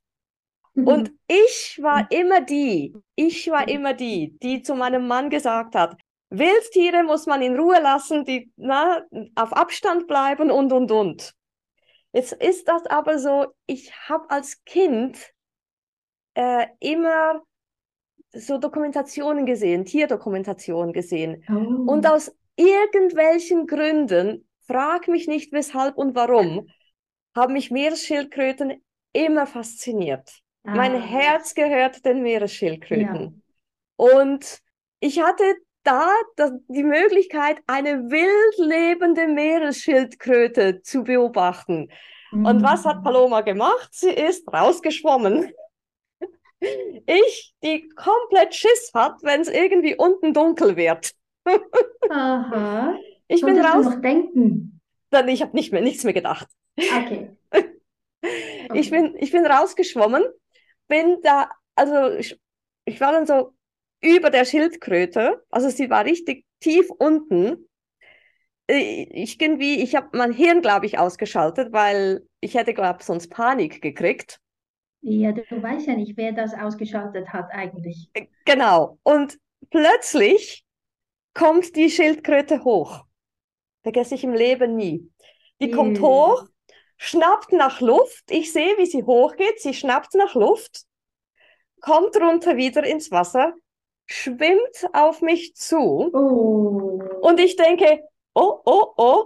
Mhm. Und ich war mhm. immer die, ich war immer die, die zu meinem Mann gesagt hat, Wildtiere muss man in Ruhe lassen, die na, auf Abstand bleiben und, und, und. Jetzt ist das aber so, ich habe als Kind äh, immer so Dokumentationen gesehen, Tierdokumentationen gesehen. Oh. Und aus irgendwelchen Gründen, frag mich nicht weshalb und warum, haben mich Meeresschildkröten immer fasziniert. Ah. Mein Herz gehört den Meeresschildkröten. Ja. Und ich hatte da die Möglichkeit, eine wild lebende Meeresschildkröte zu beobachten. Mhm. Und was hat mm. Paloma gemacht? Sie ist rausgeschwommen. Ich, die komplett Schiss hat, wenn es irgendwie unten dunkel wird. Aha. Ich bin raus. Noch denken? Dann, ich habe nicht mehr, nichts mehr gedacht. Okay. okay. Ich, bin, ich bin rausgeschwommen, bin da, also ich, ich war dann so über der Schildkröte, also sie war richtig tief unten. Ich irgendwie, ich habe mein Hirn, glaube ich, ausgeschaltet, weil ich hätte, glaube ich, sonst Panik gekriegt. Ja, du weißt ja nicht, wer das ausgeschaltet hat eigentlich. Äh, genau. Und plötzlich kommt die Schildkröte hoch. Vergesse ich im Leben nie. Die kommt hoch, schnappt nach Luft. Ich sehe, wie sie hochgeht. Sie schnappt nach Luft, kommt runter wieder ins Wasser, schwimmt auf mich zu. Oh. Und ich denke, oh, oh, oh.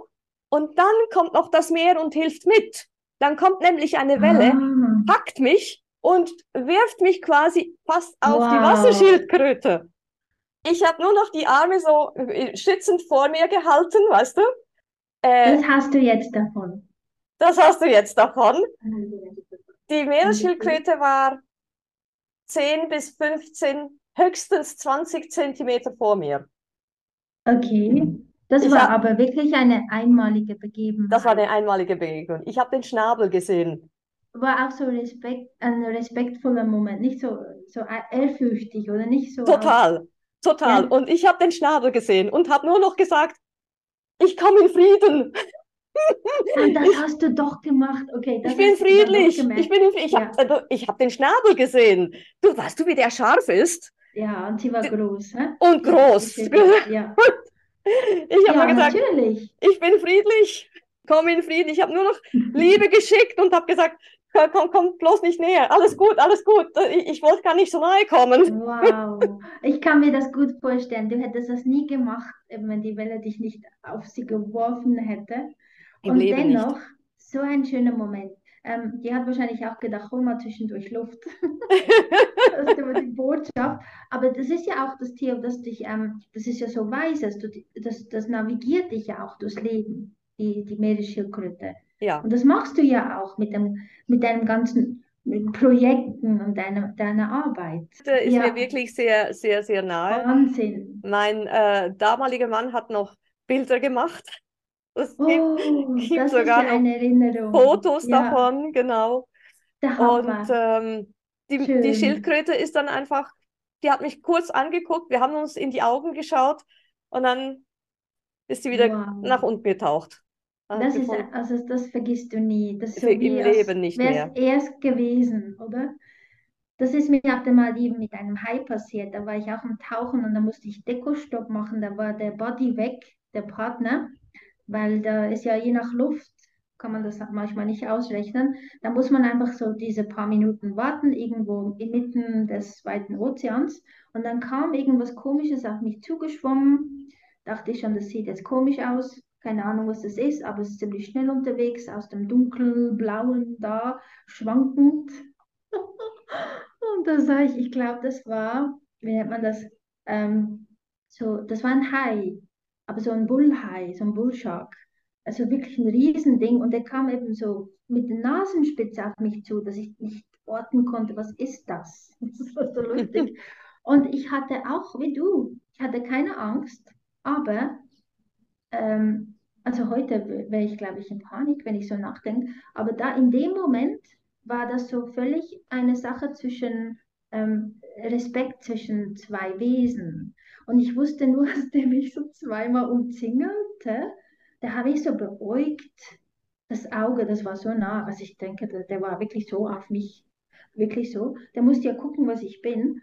Und dann kommt noch das Meer und hilft mit. Dann kommt nämlich eine Welle, ah. packt mich und wirft mich quasi fast auf wow. die Wasserschildkröte. Ich habe nur noch die Arme so äh, schützend vor mir gehalten, weißt du? Äh, das hast du jetzt davon. Das hast du jetzt davon. Die Meeresschildkröte war 10 bis 15, höchstens 20 Zentimeter vor mir. Okay. Das ich war hab, aber wirklich eine einmalige Begebenheit. Das war eine einmalige Begegnung. Ich habe den Schnabel gesehen. War auch so Respekt, ein respektvoller Moment, nicht so, so ehrfürchtig oder nicht so. Total, total. Ja. Und ich habe den Schnabel gesehen und habe nur noch gesagt, ich komme in Frieden. Und das hast du doch gemacht. Okay, ich bin friedlich. Ich, bin, ich ja. habe also, hab den Schnabel gesehen. Du weißt du, wie der scharf ist? Ja, und sie war groß. Hä? Und groß. Ja. Ich habe ja, gesagt, natürlich. ich bin friedlich, komm in Frieden. Ich habe nur noch Liebe geschickt und habe gesagt, komm, komm bloß nicht näher. Alles gut, alles gut. Ich, ich wollte gar nicht so nahe kommen. Wow, ich kann mir das gut vorstellen. Du hättest das nie gemacht, wenn die Welle dich nicht auf sie geworfen hätte. Im und Leben dennoch, nicht. so ein schöner Moment. Ähm, die hat wahrscheinlich auch gedacht, hol mal zwischendurch Luft. das ist immer die Botschaft. Aber das ist ja auch das Tier, das dich, ähm, das ist ja so weise, dass du, das, das navigiert dich ja auch durchs Leben, die, die Meeresschildkröte. Ja. Und das machst du ja auch mit, dem, mit deinen ganzen Projekten und deiner, deiner Arbeit. Das ist ja. mir wirklich sehr, sehr, sehr nahe. Wahnsinn. Mein äh, damaliger Mann hat noch Bilder gemacht es gibt, oh, gibt sogar noch Fotos ja. davon, genau. Und ähm, die, die Schildkröte ist dann einfach, die hat mich kurz angeguckt, wir haben uns in die Augen geschaut und dann ist sie wieder wow. nach unten getaucht. Das ist, also das vergisst du nie. Das ist so Im Leben nicht mehr. erst gewesen, oder? Das ist mir auf der Maldiven mit einem Hai passiert. Da war ich auch am Tauchen und da musste ich Dekostopp machen. Da war der Body weg, der Partner weil da ist ja je nach Luft, kann man das manchmal nicht ausrechnen. Da muss man einfach so diese paar Minuten warten, irgendwo inmitten des weiten Ozeans. Und dann kam irgendwas Komisches auf mich zugeschwommen. Dachte ich schon, das sieht jetzt komisch aus. Keine Ahnung, was das ist, aber es ist ziemlich schnell unterwegs, aus dem dunkelblauen da, schwankend. Und da sah ich, ich glaube, das war, wie nennt man das? Ähm, so, das war ein Hai aber so ein Bullhai, so ein Bullshark. Also wirklich ein Riesending. Und der kam eben so mit der Nasenspitze auf mich zu, dass ich nicht orten konnte, was ist das? Das war so lustig. Und ich hatte auch, wie du, ich hatte keine Angst, aber ähm, also heute wäre ich, glaube ich, in Panik, wenn ich so nachdenke. Aber da in dem Moment war das so völlig eine Sache zwischen ähm, Respekt zwischen zwei Wesen. Und ich wusste nur, dass der mich so zweimal umzingelte. Da habe ich so beäugt. Das Auge, das war so nah. Also ich denke, der, der war wirklich so auf mich. Wirklich so. Der musste ja gucken, was ich bin.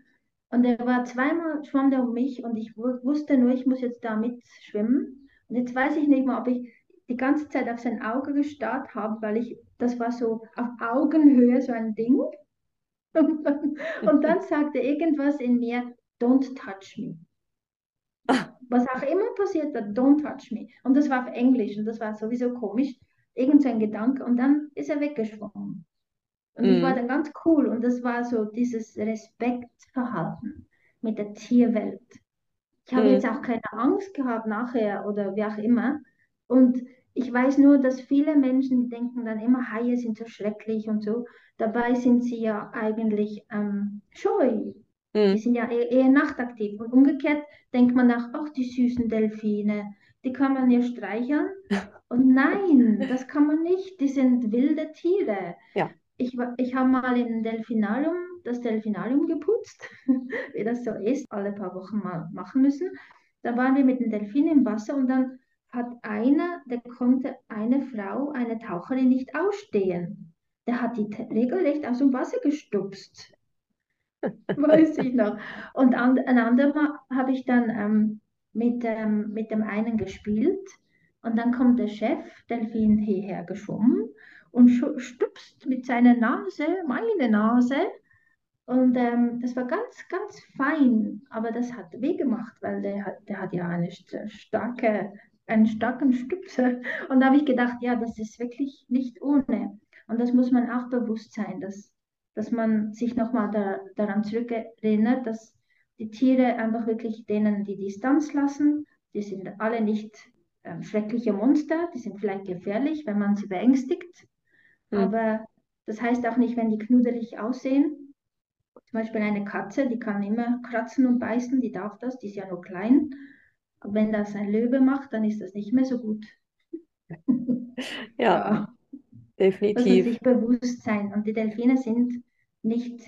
Und er war zweimal schwamm der um mich und ich wusste nur, ich muss jetzt da mitschwimmen. Und jetzt weiß ich nicht mal, ob ich die ganze Zeit auf sein Auge gestarrt habe, weil ich, das war so auf Augenhöhe so ein Ding. Und dann, und dann sagte irgendwas in mir, don't touch me was auch immer passiert, don't touch me. Und das war auf Englisch und das war sowieso komisch. Irgend so ein Gedanke und dann ist er weggeschwommen. Und mm. ich war mhm. dann ganz cool und das war so dieses Respektverhalten mit der Tierwelt. Ich habe mm. jetzt auch keine Angst gehabt nachher oder wie auch immer. Und ich weiß nur, dass viele Menschen denken dann immer, Haie sind so schrecklich und so. Dabei sind sie ja eigentlich ähm, scheu Mhm. Die sind ja eher, eher nachtaktiv. Und umgekehrt denkt man nach, ach, die süßen Delfine, die kann man ja streicheln. Und nein, das kann man nicht. Die sind wilde Tiere. Ja. Ich, ich habe mal in Delfinarium das Delfinarium geputzt, wie das so ist, alle paar Wochen mal machen müssen. Da waren wir mit den Delfinen im Wasser und dann hat einer, der konnte eine Frau, eine Taucherin nicht ausstehen. Der hat die regelrecht aus dem Wasser gestupst. weiß ich noch. Und an, ein andermal habe ich dann ähm, mit, ähm, mit dem einen gespielt und dann kommt der Chef Delfin hierher geschwommen und stupst mit seiner Nase, meine Nase. Und ähm, das war ganz, ganz fein, aber das hat weh gemacht, weil der hat, der hat ja eine starke, einen starken Stupser. Und da habe ich gedacht, ja, das ist wirklich nicht ohne. Und das muss man auch bewusst sein, dass dass man sich nochmal da, daran zurückerinnert, dass die Tiere einfach wirklich denen die Distanz lassen. Die sind alle nicht ähm, schreckliche Monster, die sind vielleicht gefährlich, wenn man sie beängstigt. Mhm. Aber das heißt auch nicht, wenn die knuddelig aussehen. Zum Beispiel eine Katze, die kann immer kratzen und beißen, die darf das, die ist ja nur klein. Wenn das ein Löwe macht, dann ist das nicht mehr so gut. ja, ja. definitiv. Also sich bewusst sein. Und die Delfine sind nicht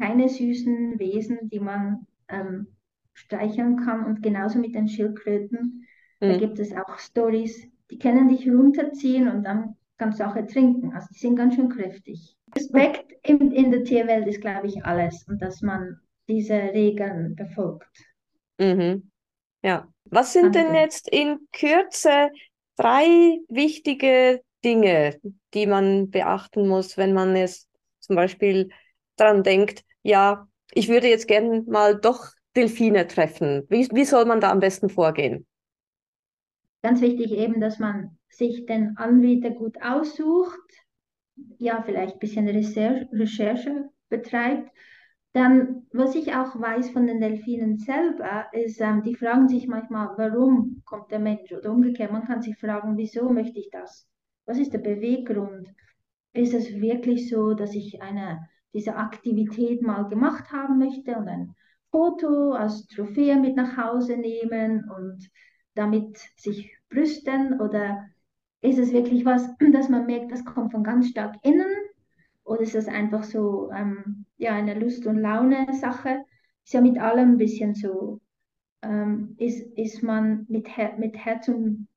keine süßen Wesen, die man ähm, streicheln kann. Und genauso mit den Schildkröten. Mhm. Da gibt es auch Stories, die können dich runterziehen und dann kannst du auch ertrinken. Also die sind ganz schön kräftig. Respekt in, in der Tierwelt ist, glaube ich, alles und dass man diese Regeln befolgt. Mhm. Ja. Was sind denn jetzt in Kürze drei wichtige Dinge, die man beachten muss, wenn man es zum Beispiel daran denkt, ja, ich würde jetzt gerne mal doch Delfine treffen. Wie, wie soll man da am besten vorgehen? Ganz wichtig eben, dass man sich den Anbieter gut aussucht, ja, vielleicht ein bisschen Recherche betreibt. Dann, was ich auch weiß von den Delfinen selber, ist, ähm, die fragen sich manchmal, warum kommt der Mensch? Oder umgekehrt, man kann sich fragen, wieso möchte ich das? Was ist der Beweggrund? Ist es wirklich so, dass ich eine, diese Aktivität mal gemacht haben möchte und ein Foto als Trophäe mit nach Hause nehmen und damit sich brüsten? Oder ist es wirklich was, dass man merkt, das kommt von ganz stark innen? Oder ist es einfach so ähm, ja, eine Lust- und Laune-Sache? Ist ja mit allem ein bisschen so. Ähm, ist, ist man mit, Her mit Herz und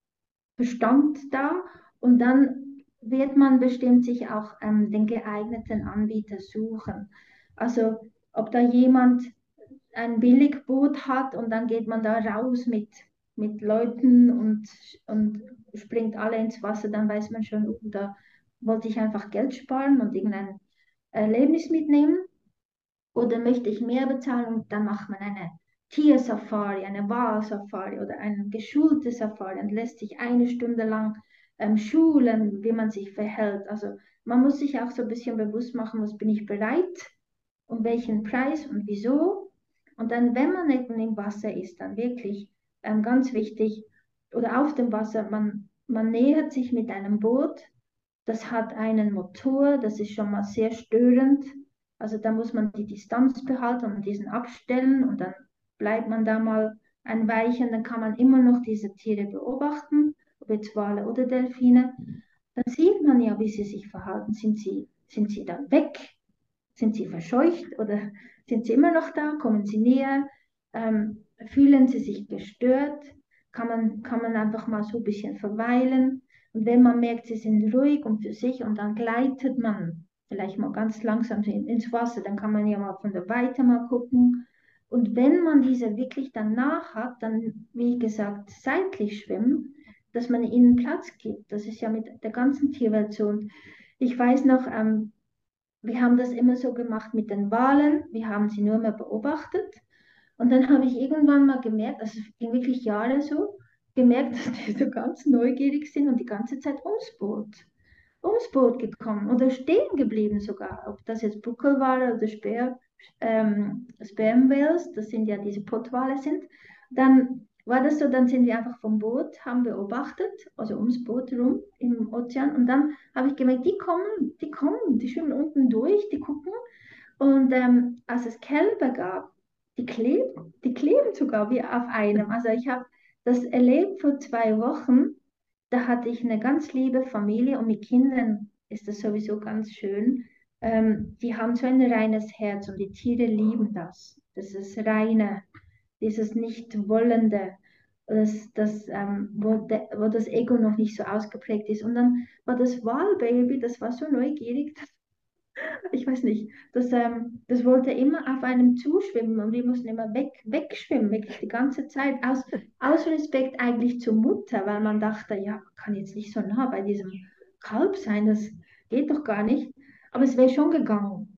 Verstand da und dann wird man bestimmt sich auch ähm, den geeigneten Anbieter suchen. Also ob da jemand ein Billigboot hat und dann geht man da raus mit, mit Leuten und, und springt alle ins Wasser, dann weiß man schon, uh, da wollte ich einfach Geld sparen und irgendein Erlebnis mitnehmen. Oder möchte ich mehr bezahlen und dann macht man eine Tiersafari, eine Wahlsafari oder eine geschulte Safari und lässt sich eine Stunde lang ähm, schulen, wie man sich verhält. Also man muss sich auch so ein bisschen bewusst machen, was bin ich bereit, um welchen Preis und wieso. Und dann, wenn man im Wasser ist, dann wirklich ähm, ganz wichtig, oder auf dem Wasser, man, man nähert sich mit einem Boot, das hat einen Motor, das ist schon mal sehr störend. Also da muss man die Distanz behalten und diesen abstellen und dann bleibt man da mal ein Weilchen, dann kann man immer noch diese Tiere beobachten ob jetzt Wale oder Delfine, dann sieht man ja, wie sie sich verhalten. Sind sie, sind sie dann weg? Sind sie verscheucht oder sind sie immer noch da? Kommen sie näher? Ähm, fühlen sie sich gestört? Kann man, kann man einfach mal so ein bisschen verweilen? Und wenn man merkt, sie sind ruhig und für sich und dann gleitet man vielleicht mal ganz langsam ins Wasser, dann kann man ja mal von der Weite mal gucken. Und wenn man diese wirklich danach hat, dann, wie gesagt, seitlich schwimmen, dass man ihnen Platz gibt. Das ist ja mit der ganzen Tierwelt so. Und ich weiß noch, ähm, wir haben das immer so gemacht mit den Wahlen. Wir haben sie nur mehr beobachtet. Und dann habe ich irgendwann mal gemerkt, also es ging wirklich Jahre so, gemerkt, dass die so ganz neugierig sind und die ganze Zeit ums Boot, ums Boot gekommen oder stehen geblieben sogar. Ob das jetzt Buckelwale oder Speer, ähm, Spermwhales, das sind ja diese Pottwale sind, dann war das so, dann sind wir einfach vom Boot, haben beobachtet, also ums Boot rum im Ozean und dann habe ich gemerkt, die kommen, die kommen, die schwimmen unten durch, die gucken und ähm, als es Kälber gab, die kleben, die kleben sogar wie auf einem. Also ich habe das erlebt vor zwei Wochen, da hatte ich eine ganz liebe Familie und mit Kindern ist das sowieso ganz schön. Ähm, die haben so ein reines Herz und die Tiere lieben das. Das ist reine dieses Nicht-Wollende, das, das, ähm, wo, de, wo das Ego noch nicht so ausgeprägt ist. Und dann war das Wahlbaby, das war so neugierig, dass, ich weiß nicht, das, ähm, das wollte immer auf einem zuschwimmen und wir mussten immer weg, wegschwimmen, wirklich die ganze Zeit, aus, aus Respekt eigentlich zur Mutter, weil man dachte, ja, kann jetzt nicht so nah bei diesem Kalb sein, das geht doch gar nicht. Aber es wäre schon gegangen.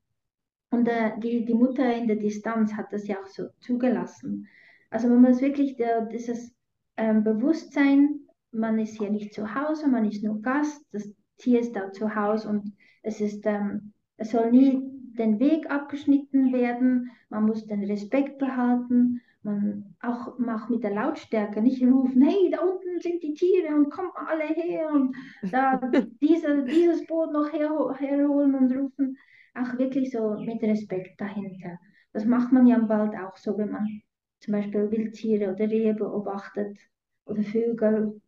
Und äh, die, die Mutter in der Distanz hat das ja auch so zugelassen. Also man muss wirklich der, dieses ähm, Bewusstsein, man ist hier nicht zu Hause, man ist nur Gast, das Tier ist da zu Hause und es ist, ähm, es soll nie den Weg abgeschnitten werden, man muss den Respekt behalten, man auch, auch mit der Lautstärke nicht rufen, hey, da unten sind die Tiere und kommt alle her und da diese, dieses Boot noch her, herholen und rufen auch wirklich so mit Respekt dahinter. Das macht man ja im Wald auch so, wenn man zum Beispiel Wildtiere oder Rehe beobachtet oder Vögel.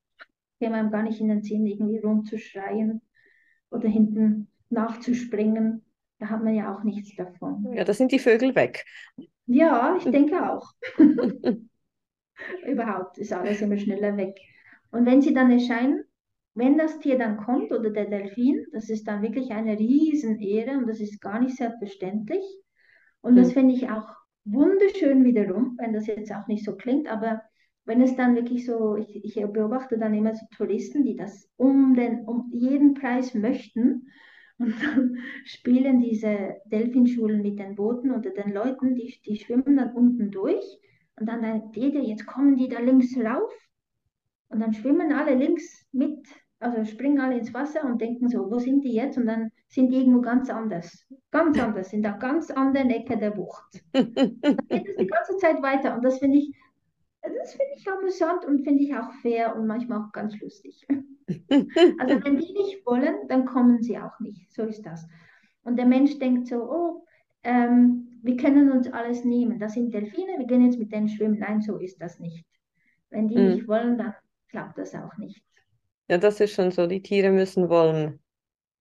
Käme einem gar nicht in den Sinn, irgendwie rumzuschreien oder hinten nachzuspringen. Da hat man ja auch nichts davon. Ja, da sind die Vögel weg. Ja, ich denke auch. Überhaupt ist alles immer schneller weg. Und wenn sie dann erscheinen, wenn das Tier dann kommt oder der Delfin, das ist dann wirklich eine Riesenehre und das ist gar nicht selbstverständlich. Und das hm. finde ich auch wunderschön wiederum, wenn das jetzt auch nicht so klingt, aber wenn es dann wirklich so, ich, ich beobachte dann immer so Touristen, die das um, den, um jeden Preis möchten und dann spielen diese Delfinschulen mit den Booten oder den Leuten, die, die schwimmen dann unten durch und dann denkt jeder, jetzt kommen die da links rauf und dann schwimmen alle links mit, also springen alle ins Wasser und denken so, wo sind die jetzt? Und dann sind die irgendwo ganz anders, ganz anders, in der ganz anderen Ecke der Bucht. dann geht es die ganze Zeit weiter und das finde ich das finde ich amüsant und finde ich auch fair und manchmal auch ganz lustig. also wenn die nicht wollen, dann kommen sie auch nicht. So ist das. Und der Mensch denkt so, oh, ähm, wir können uns alles nehmen. Das sind Delfine, wir gehen jetzt mit denen schwimmen. Nein, so ist das nicht. Wenn die mhm. nicht wollen, dann klappt das auch nicht. Ja, das ist schon so. Die Tiere müssen wollen.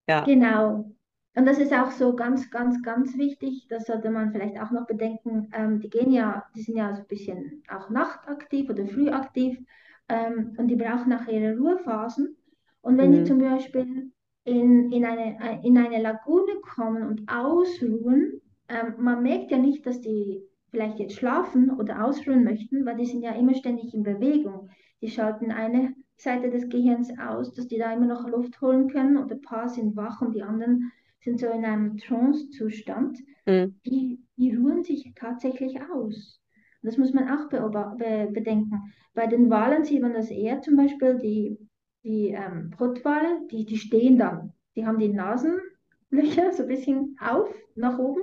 Ja. Genau. Und das ist auch so ganz, ganz, ganz wichtig. Das sollte man vielleicht auch noch bedenken. Ähm, die gehen ja, die sind ja so ein bisschen auch nachtaktiv oder frühaktiv ähm, und die brauchen auch ihre Ruhephasen. Und wenn mhm. die zum Beispiel in, in, eine, in eine Lagune kommen und ausruhen, ähm, man merkt ja nicht, dass die vielleicht jetzt schlafen oder ausruhen möchten, weil die sind ja immer ständig in Bewegung. Die schalten eine Seite des Gehirns aus, dass die da immer noch Luft holen können und ein paar sind wach und die anderen sind so in einem Trance-Zustand, mhm. die, die ruhen sich tatsächlich aus. Das muss man auch be bedenken. Bei den Walen sieht man das eher, zum Beispiel die, die ähm, Pottwale, die, die stehen dann. Die haben die Nasenlöcher so ein bisschen auf, nach oben,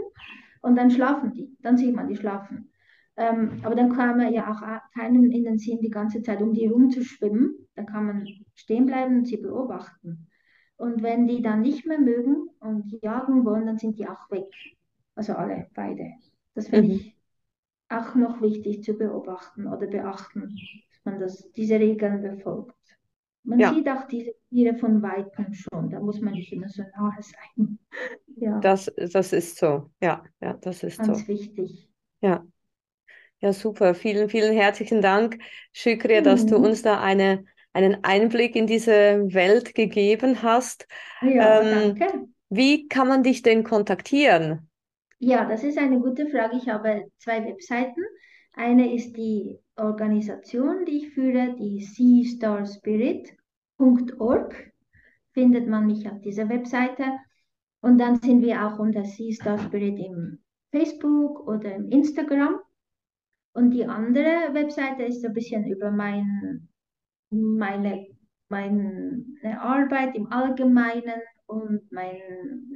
und dann schlafen die. Dann sieht man, die schlafen. Ähm, aber dann kann man ja auch keinen in den Sinn, die ganze Zeit um die herum zu schwimmen. Dann kann man stehen bleiben und sie beobachten. Und wenn die dann nicht mehr mögen und jagen wollen, dann sind die auch weg. Also alle, beide. Das finde mhm. ich auch noch wichtig zu beobachten oder beachten, dass man das, diese Regeln befolgt. Man ja. sieht auch diese Tiere von Weitem schon, da muss man nicht immer so nahe sein. ja. Das, das ist so, ja, ja, das ist Ganz so. wichtig. Ja. Ja, super. Vielen, vielen herzlichen Dank, Shukriya, mhm. dass du mhm. uns da eine einen Einblick in diese Welt gegeben hast. Ja, ähm, danke. Wie kann man dich denn kontaktieren? Ja, das ist eine gute Frage. Ich habe zwei Webseiten. Eine ist die Organisation, die ich führe, die seastarspirit.org. Findet man mich auf dieser Webseite. Und dann sind wir auch unter Sea Star Spirit im Facebook oder im Instagram. Und die andere Webseite ist so ein bisschen über mein meine, meine Arbeit im Allgemeinen und meine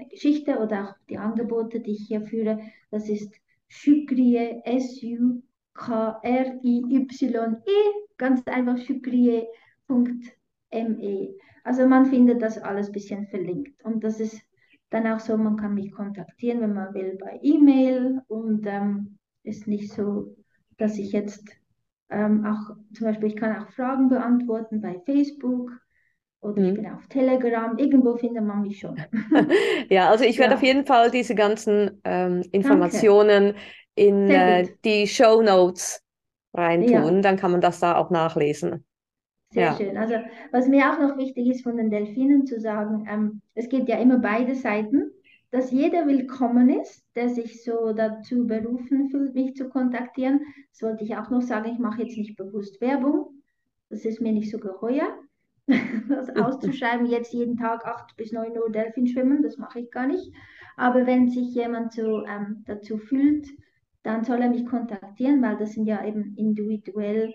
Geschichte oder auch die Angebote, die ich hier führe, das ist Shukriye, S-U-K-R-I-Y-E, ganz einfach shukriye.me. Also man findet das alles ein bisschen verlinkt und das ist dann auch so, man kann mich kontaktieren, wenn man will, bei E-Mail und ähm, ist nicht so, dass ich jetzt ähm, auch zum Beispiel, ich kann auch Fragen beantworten bei Facebook oder mhm. ich bin auf Telegram. Irgendwo findet man mich schon. ja, also ich werde ja. auf jeden Fall diese ganzen ähm, Informationen Danke. in äh, die Show Notes reintun. Ja. Dann kann man das da auch nachlesen. Sehr ja. schön. Also was mir auch noch wichtig ist von den Delfinen zu sagen, ähm, es gibt ja immer beide Seiten dass jeder willkommen ist, der sich so dazu berufen fühlt, mich zu kontaktieren. Das wollte ich auch noch sagen, ich mache jetzt nicht bewusst Werbung. Das ist mir nicht so geheuer, das auszuschreiben, jetzt jeden Tag 8 bis 9 Uhr Delfin schwimmen, das mache ich gar nicht. Aber wenn sich jemand so ähm, dazu fühlt, dann soll er mich kontaktieren, weil das sind ja eben individuell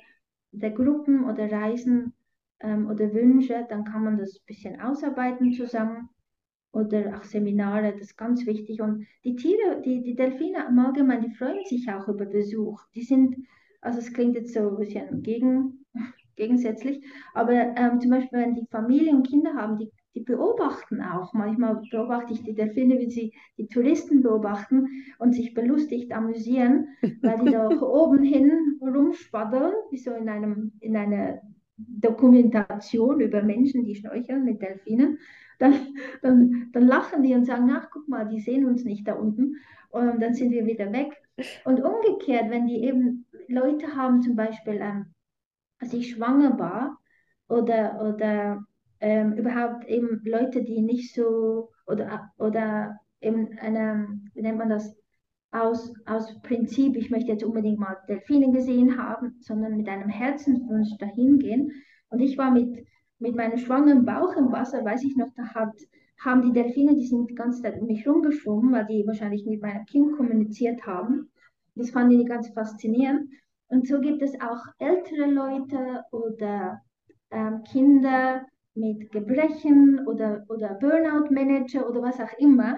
der Gruppen oder Reisen ähm, oder Wünsche, dann kann man das ein bisschen ausarbeiten zusammen oder auch Seminare, das ist ganz wichtig. Und die Tiere, die, die Delfine im Allgemeinen, die freuen sich auch über Besuch. Die sind, also es klingt jetzt so ein bisschen gegen, gegensätzlich, aber ähm, zum Beispiel, wenn die Familie und Kinder haben, die, die beobachten auch. Manchmal beobachte ich die Delfine, wie sie die Touristen beobachten und sich belustigt amüsieren, weil die da oben hin rumspaddeln, wie so in, einem, in einer Dokumentation über Menschen, die schnorcheln mit Delfinen dann, dann, dann lachen die und sagen, ach guck mal, die sehen uns nicht da unten und dann sind wir wieder weg. Und umgekehrt, wenn die eben Leute haben, zum Beispiel, ähm, als ich schwanger war oder, oder ähm, überhaupt eben Leute, die nicht so oder, oder eben eine, wie nennt man das, aus, aus Prinzip, ich möchte jetzt unbedingt mal Delfine gesehen haben, sondern mit einem Herzenswunsch dahin gehen. Und ich war mit, mit meinem schwangeren Bauch im Wasser, weiß ich noch, da hat, haben die Delfine, die sind die ganze Zeit um mich rumgeschwommen, weil die wahrscheinlich mit meinem Kind kommuniziert haben. Das fanden die ganz faszinierend. Und so gibt es auch ältere Leute oder ähm, Kinder mit Gebrechen oder, oder Burnout-Manager oder was auch immer,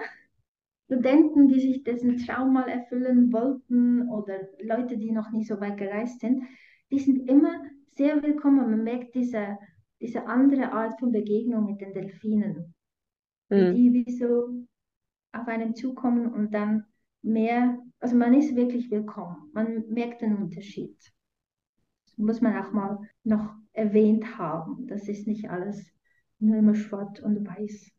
Studenten, die sich dessen Traum mal erfüllen wollten oder Leute, die noch nie so weit gereist sind, die sind immer sehr willkommen. Man merkt diese, diese andere Art von Begegnung mit den Delfinen, mhm. die wie so auf einen zukommen und dann mehr, also man ist wirklich willkommen. Man merkt den Unterschied. Das muss man auch mal noch erwähnt haben. Das ist nicht alles nur immer schwarz und weiß.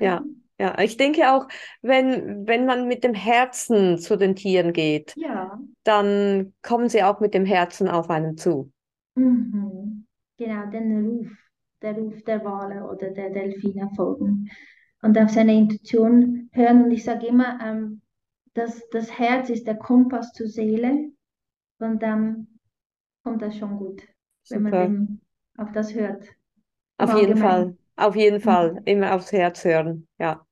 Ja, ja, ich denke auch, wenn, wenn man mit dem Herzen zu den Tieren geht, ja. dann kommen sie auch mit dem Herzen auf einen zu. Mhm. Genau, den Ruf, der Ruf der Wale oder der Delfine folgen und auf seine Intuition hören. Und ich sage immer, ähm, dass das Herz ist der Kompass zur Seele und dann kommt das schon gut, Super. wenn man dem, auf das hört. Auf jeden Fall. Auf jeden Fall, mhm. immer aufs Herz hören. Ja.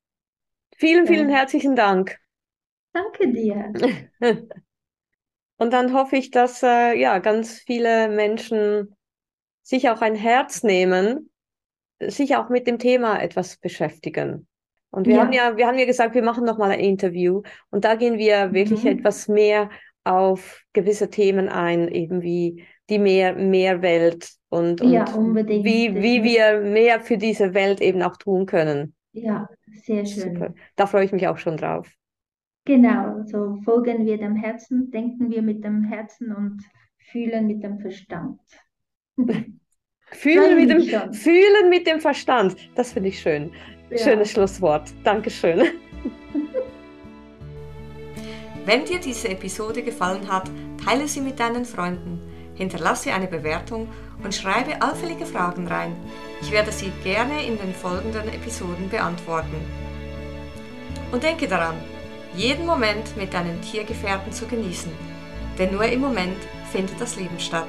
Vielen, vielen ja. herzlichen Dank. Danke dir. Und dann hoffe ich, dass äh, ja ganz viele Menschen sich auch ein Herz nehmen, sich auch mit dem Thema etwas beschäftigen. Und wir ja. haben ja, wir haben ja gesagt, wir machen noch mal ein Interview und da gehen wir wirklich mhm. etwas mehr auf gewisse Themen ein, eben wie die Meer, Meerwelt und, und ja, wie, wie wir mehr für diese Welt eben auch tun können. Ja, sehr schön. Super. Da freue ich mich auch schon drauf. Genau, so folgen wir dem Herzen, denken wir mit dem Herzen und fühlen mit dem Verstand. fühlen, mit dem, fühlen mit dem Verstand, das finde ich schön. Ja. Schönes Schlusswort. Dankeschön. Wenn dir diese Episode gefallen hat, teile sie mit deinen Freunden, hinterlasse eine Bewertung und schreibe allfällige Fragen rein. Ich werde sie gerne in den folgenden Episoden beantworten. Und denke daran, jeden Moment mit deinen Tiergefährten zu genießen, denn nur im Moment findet das Leben statt.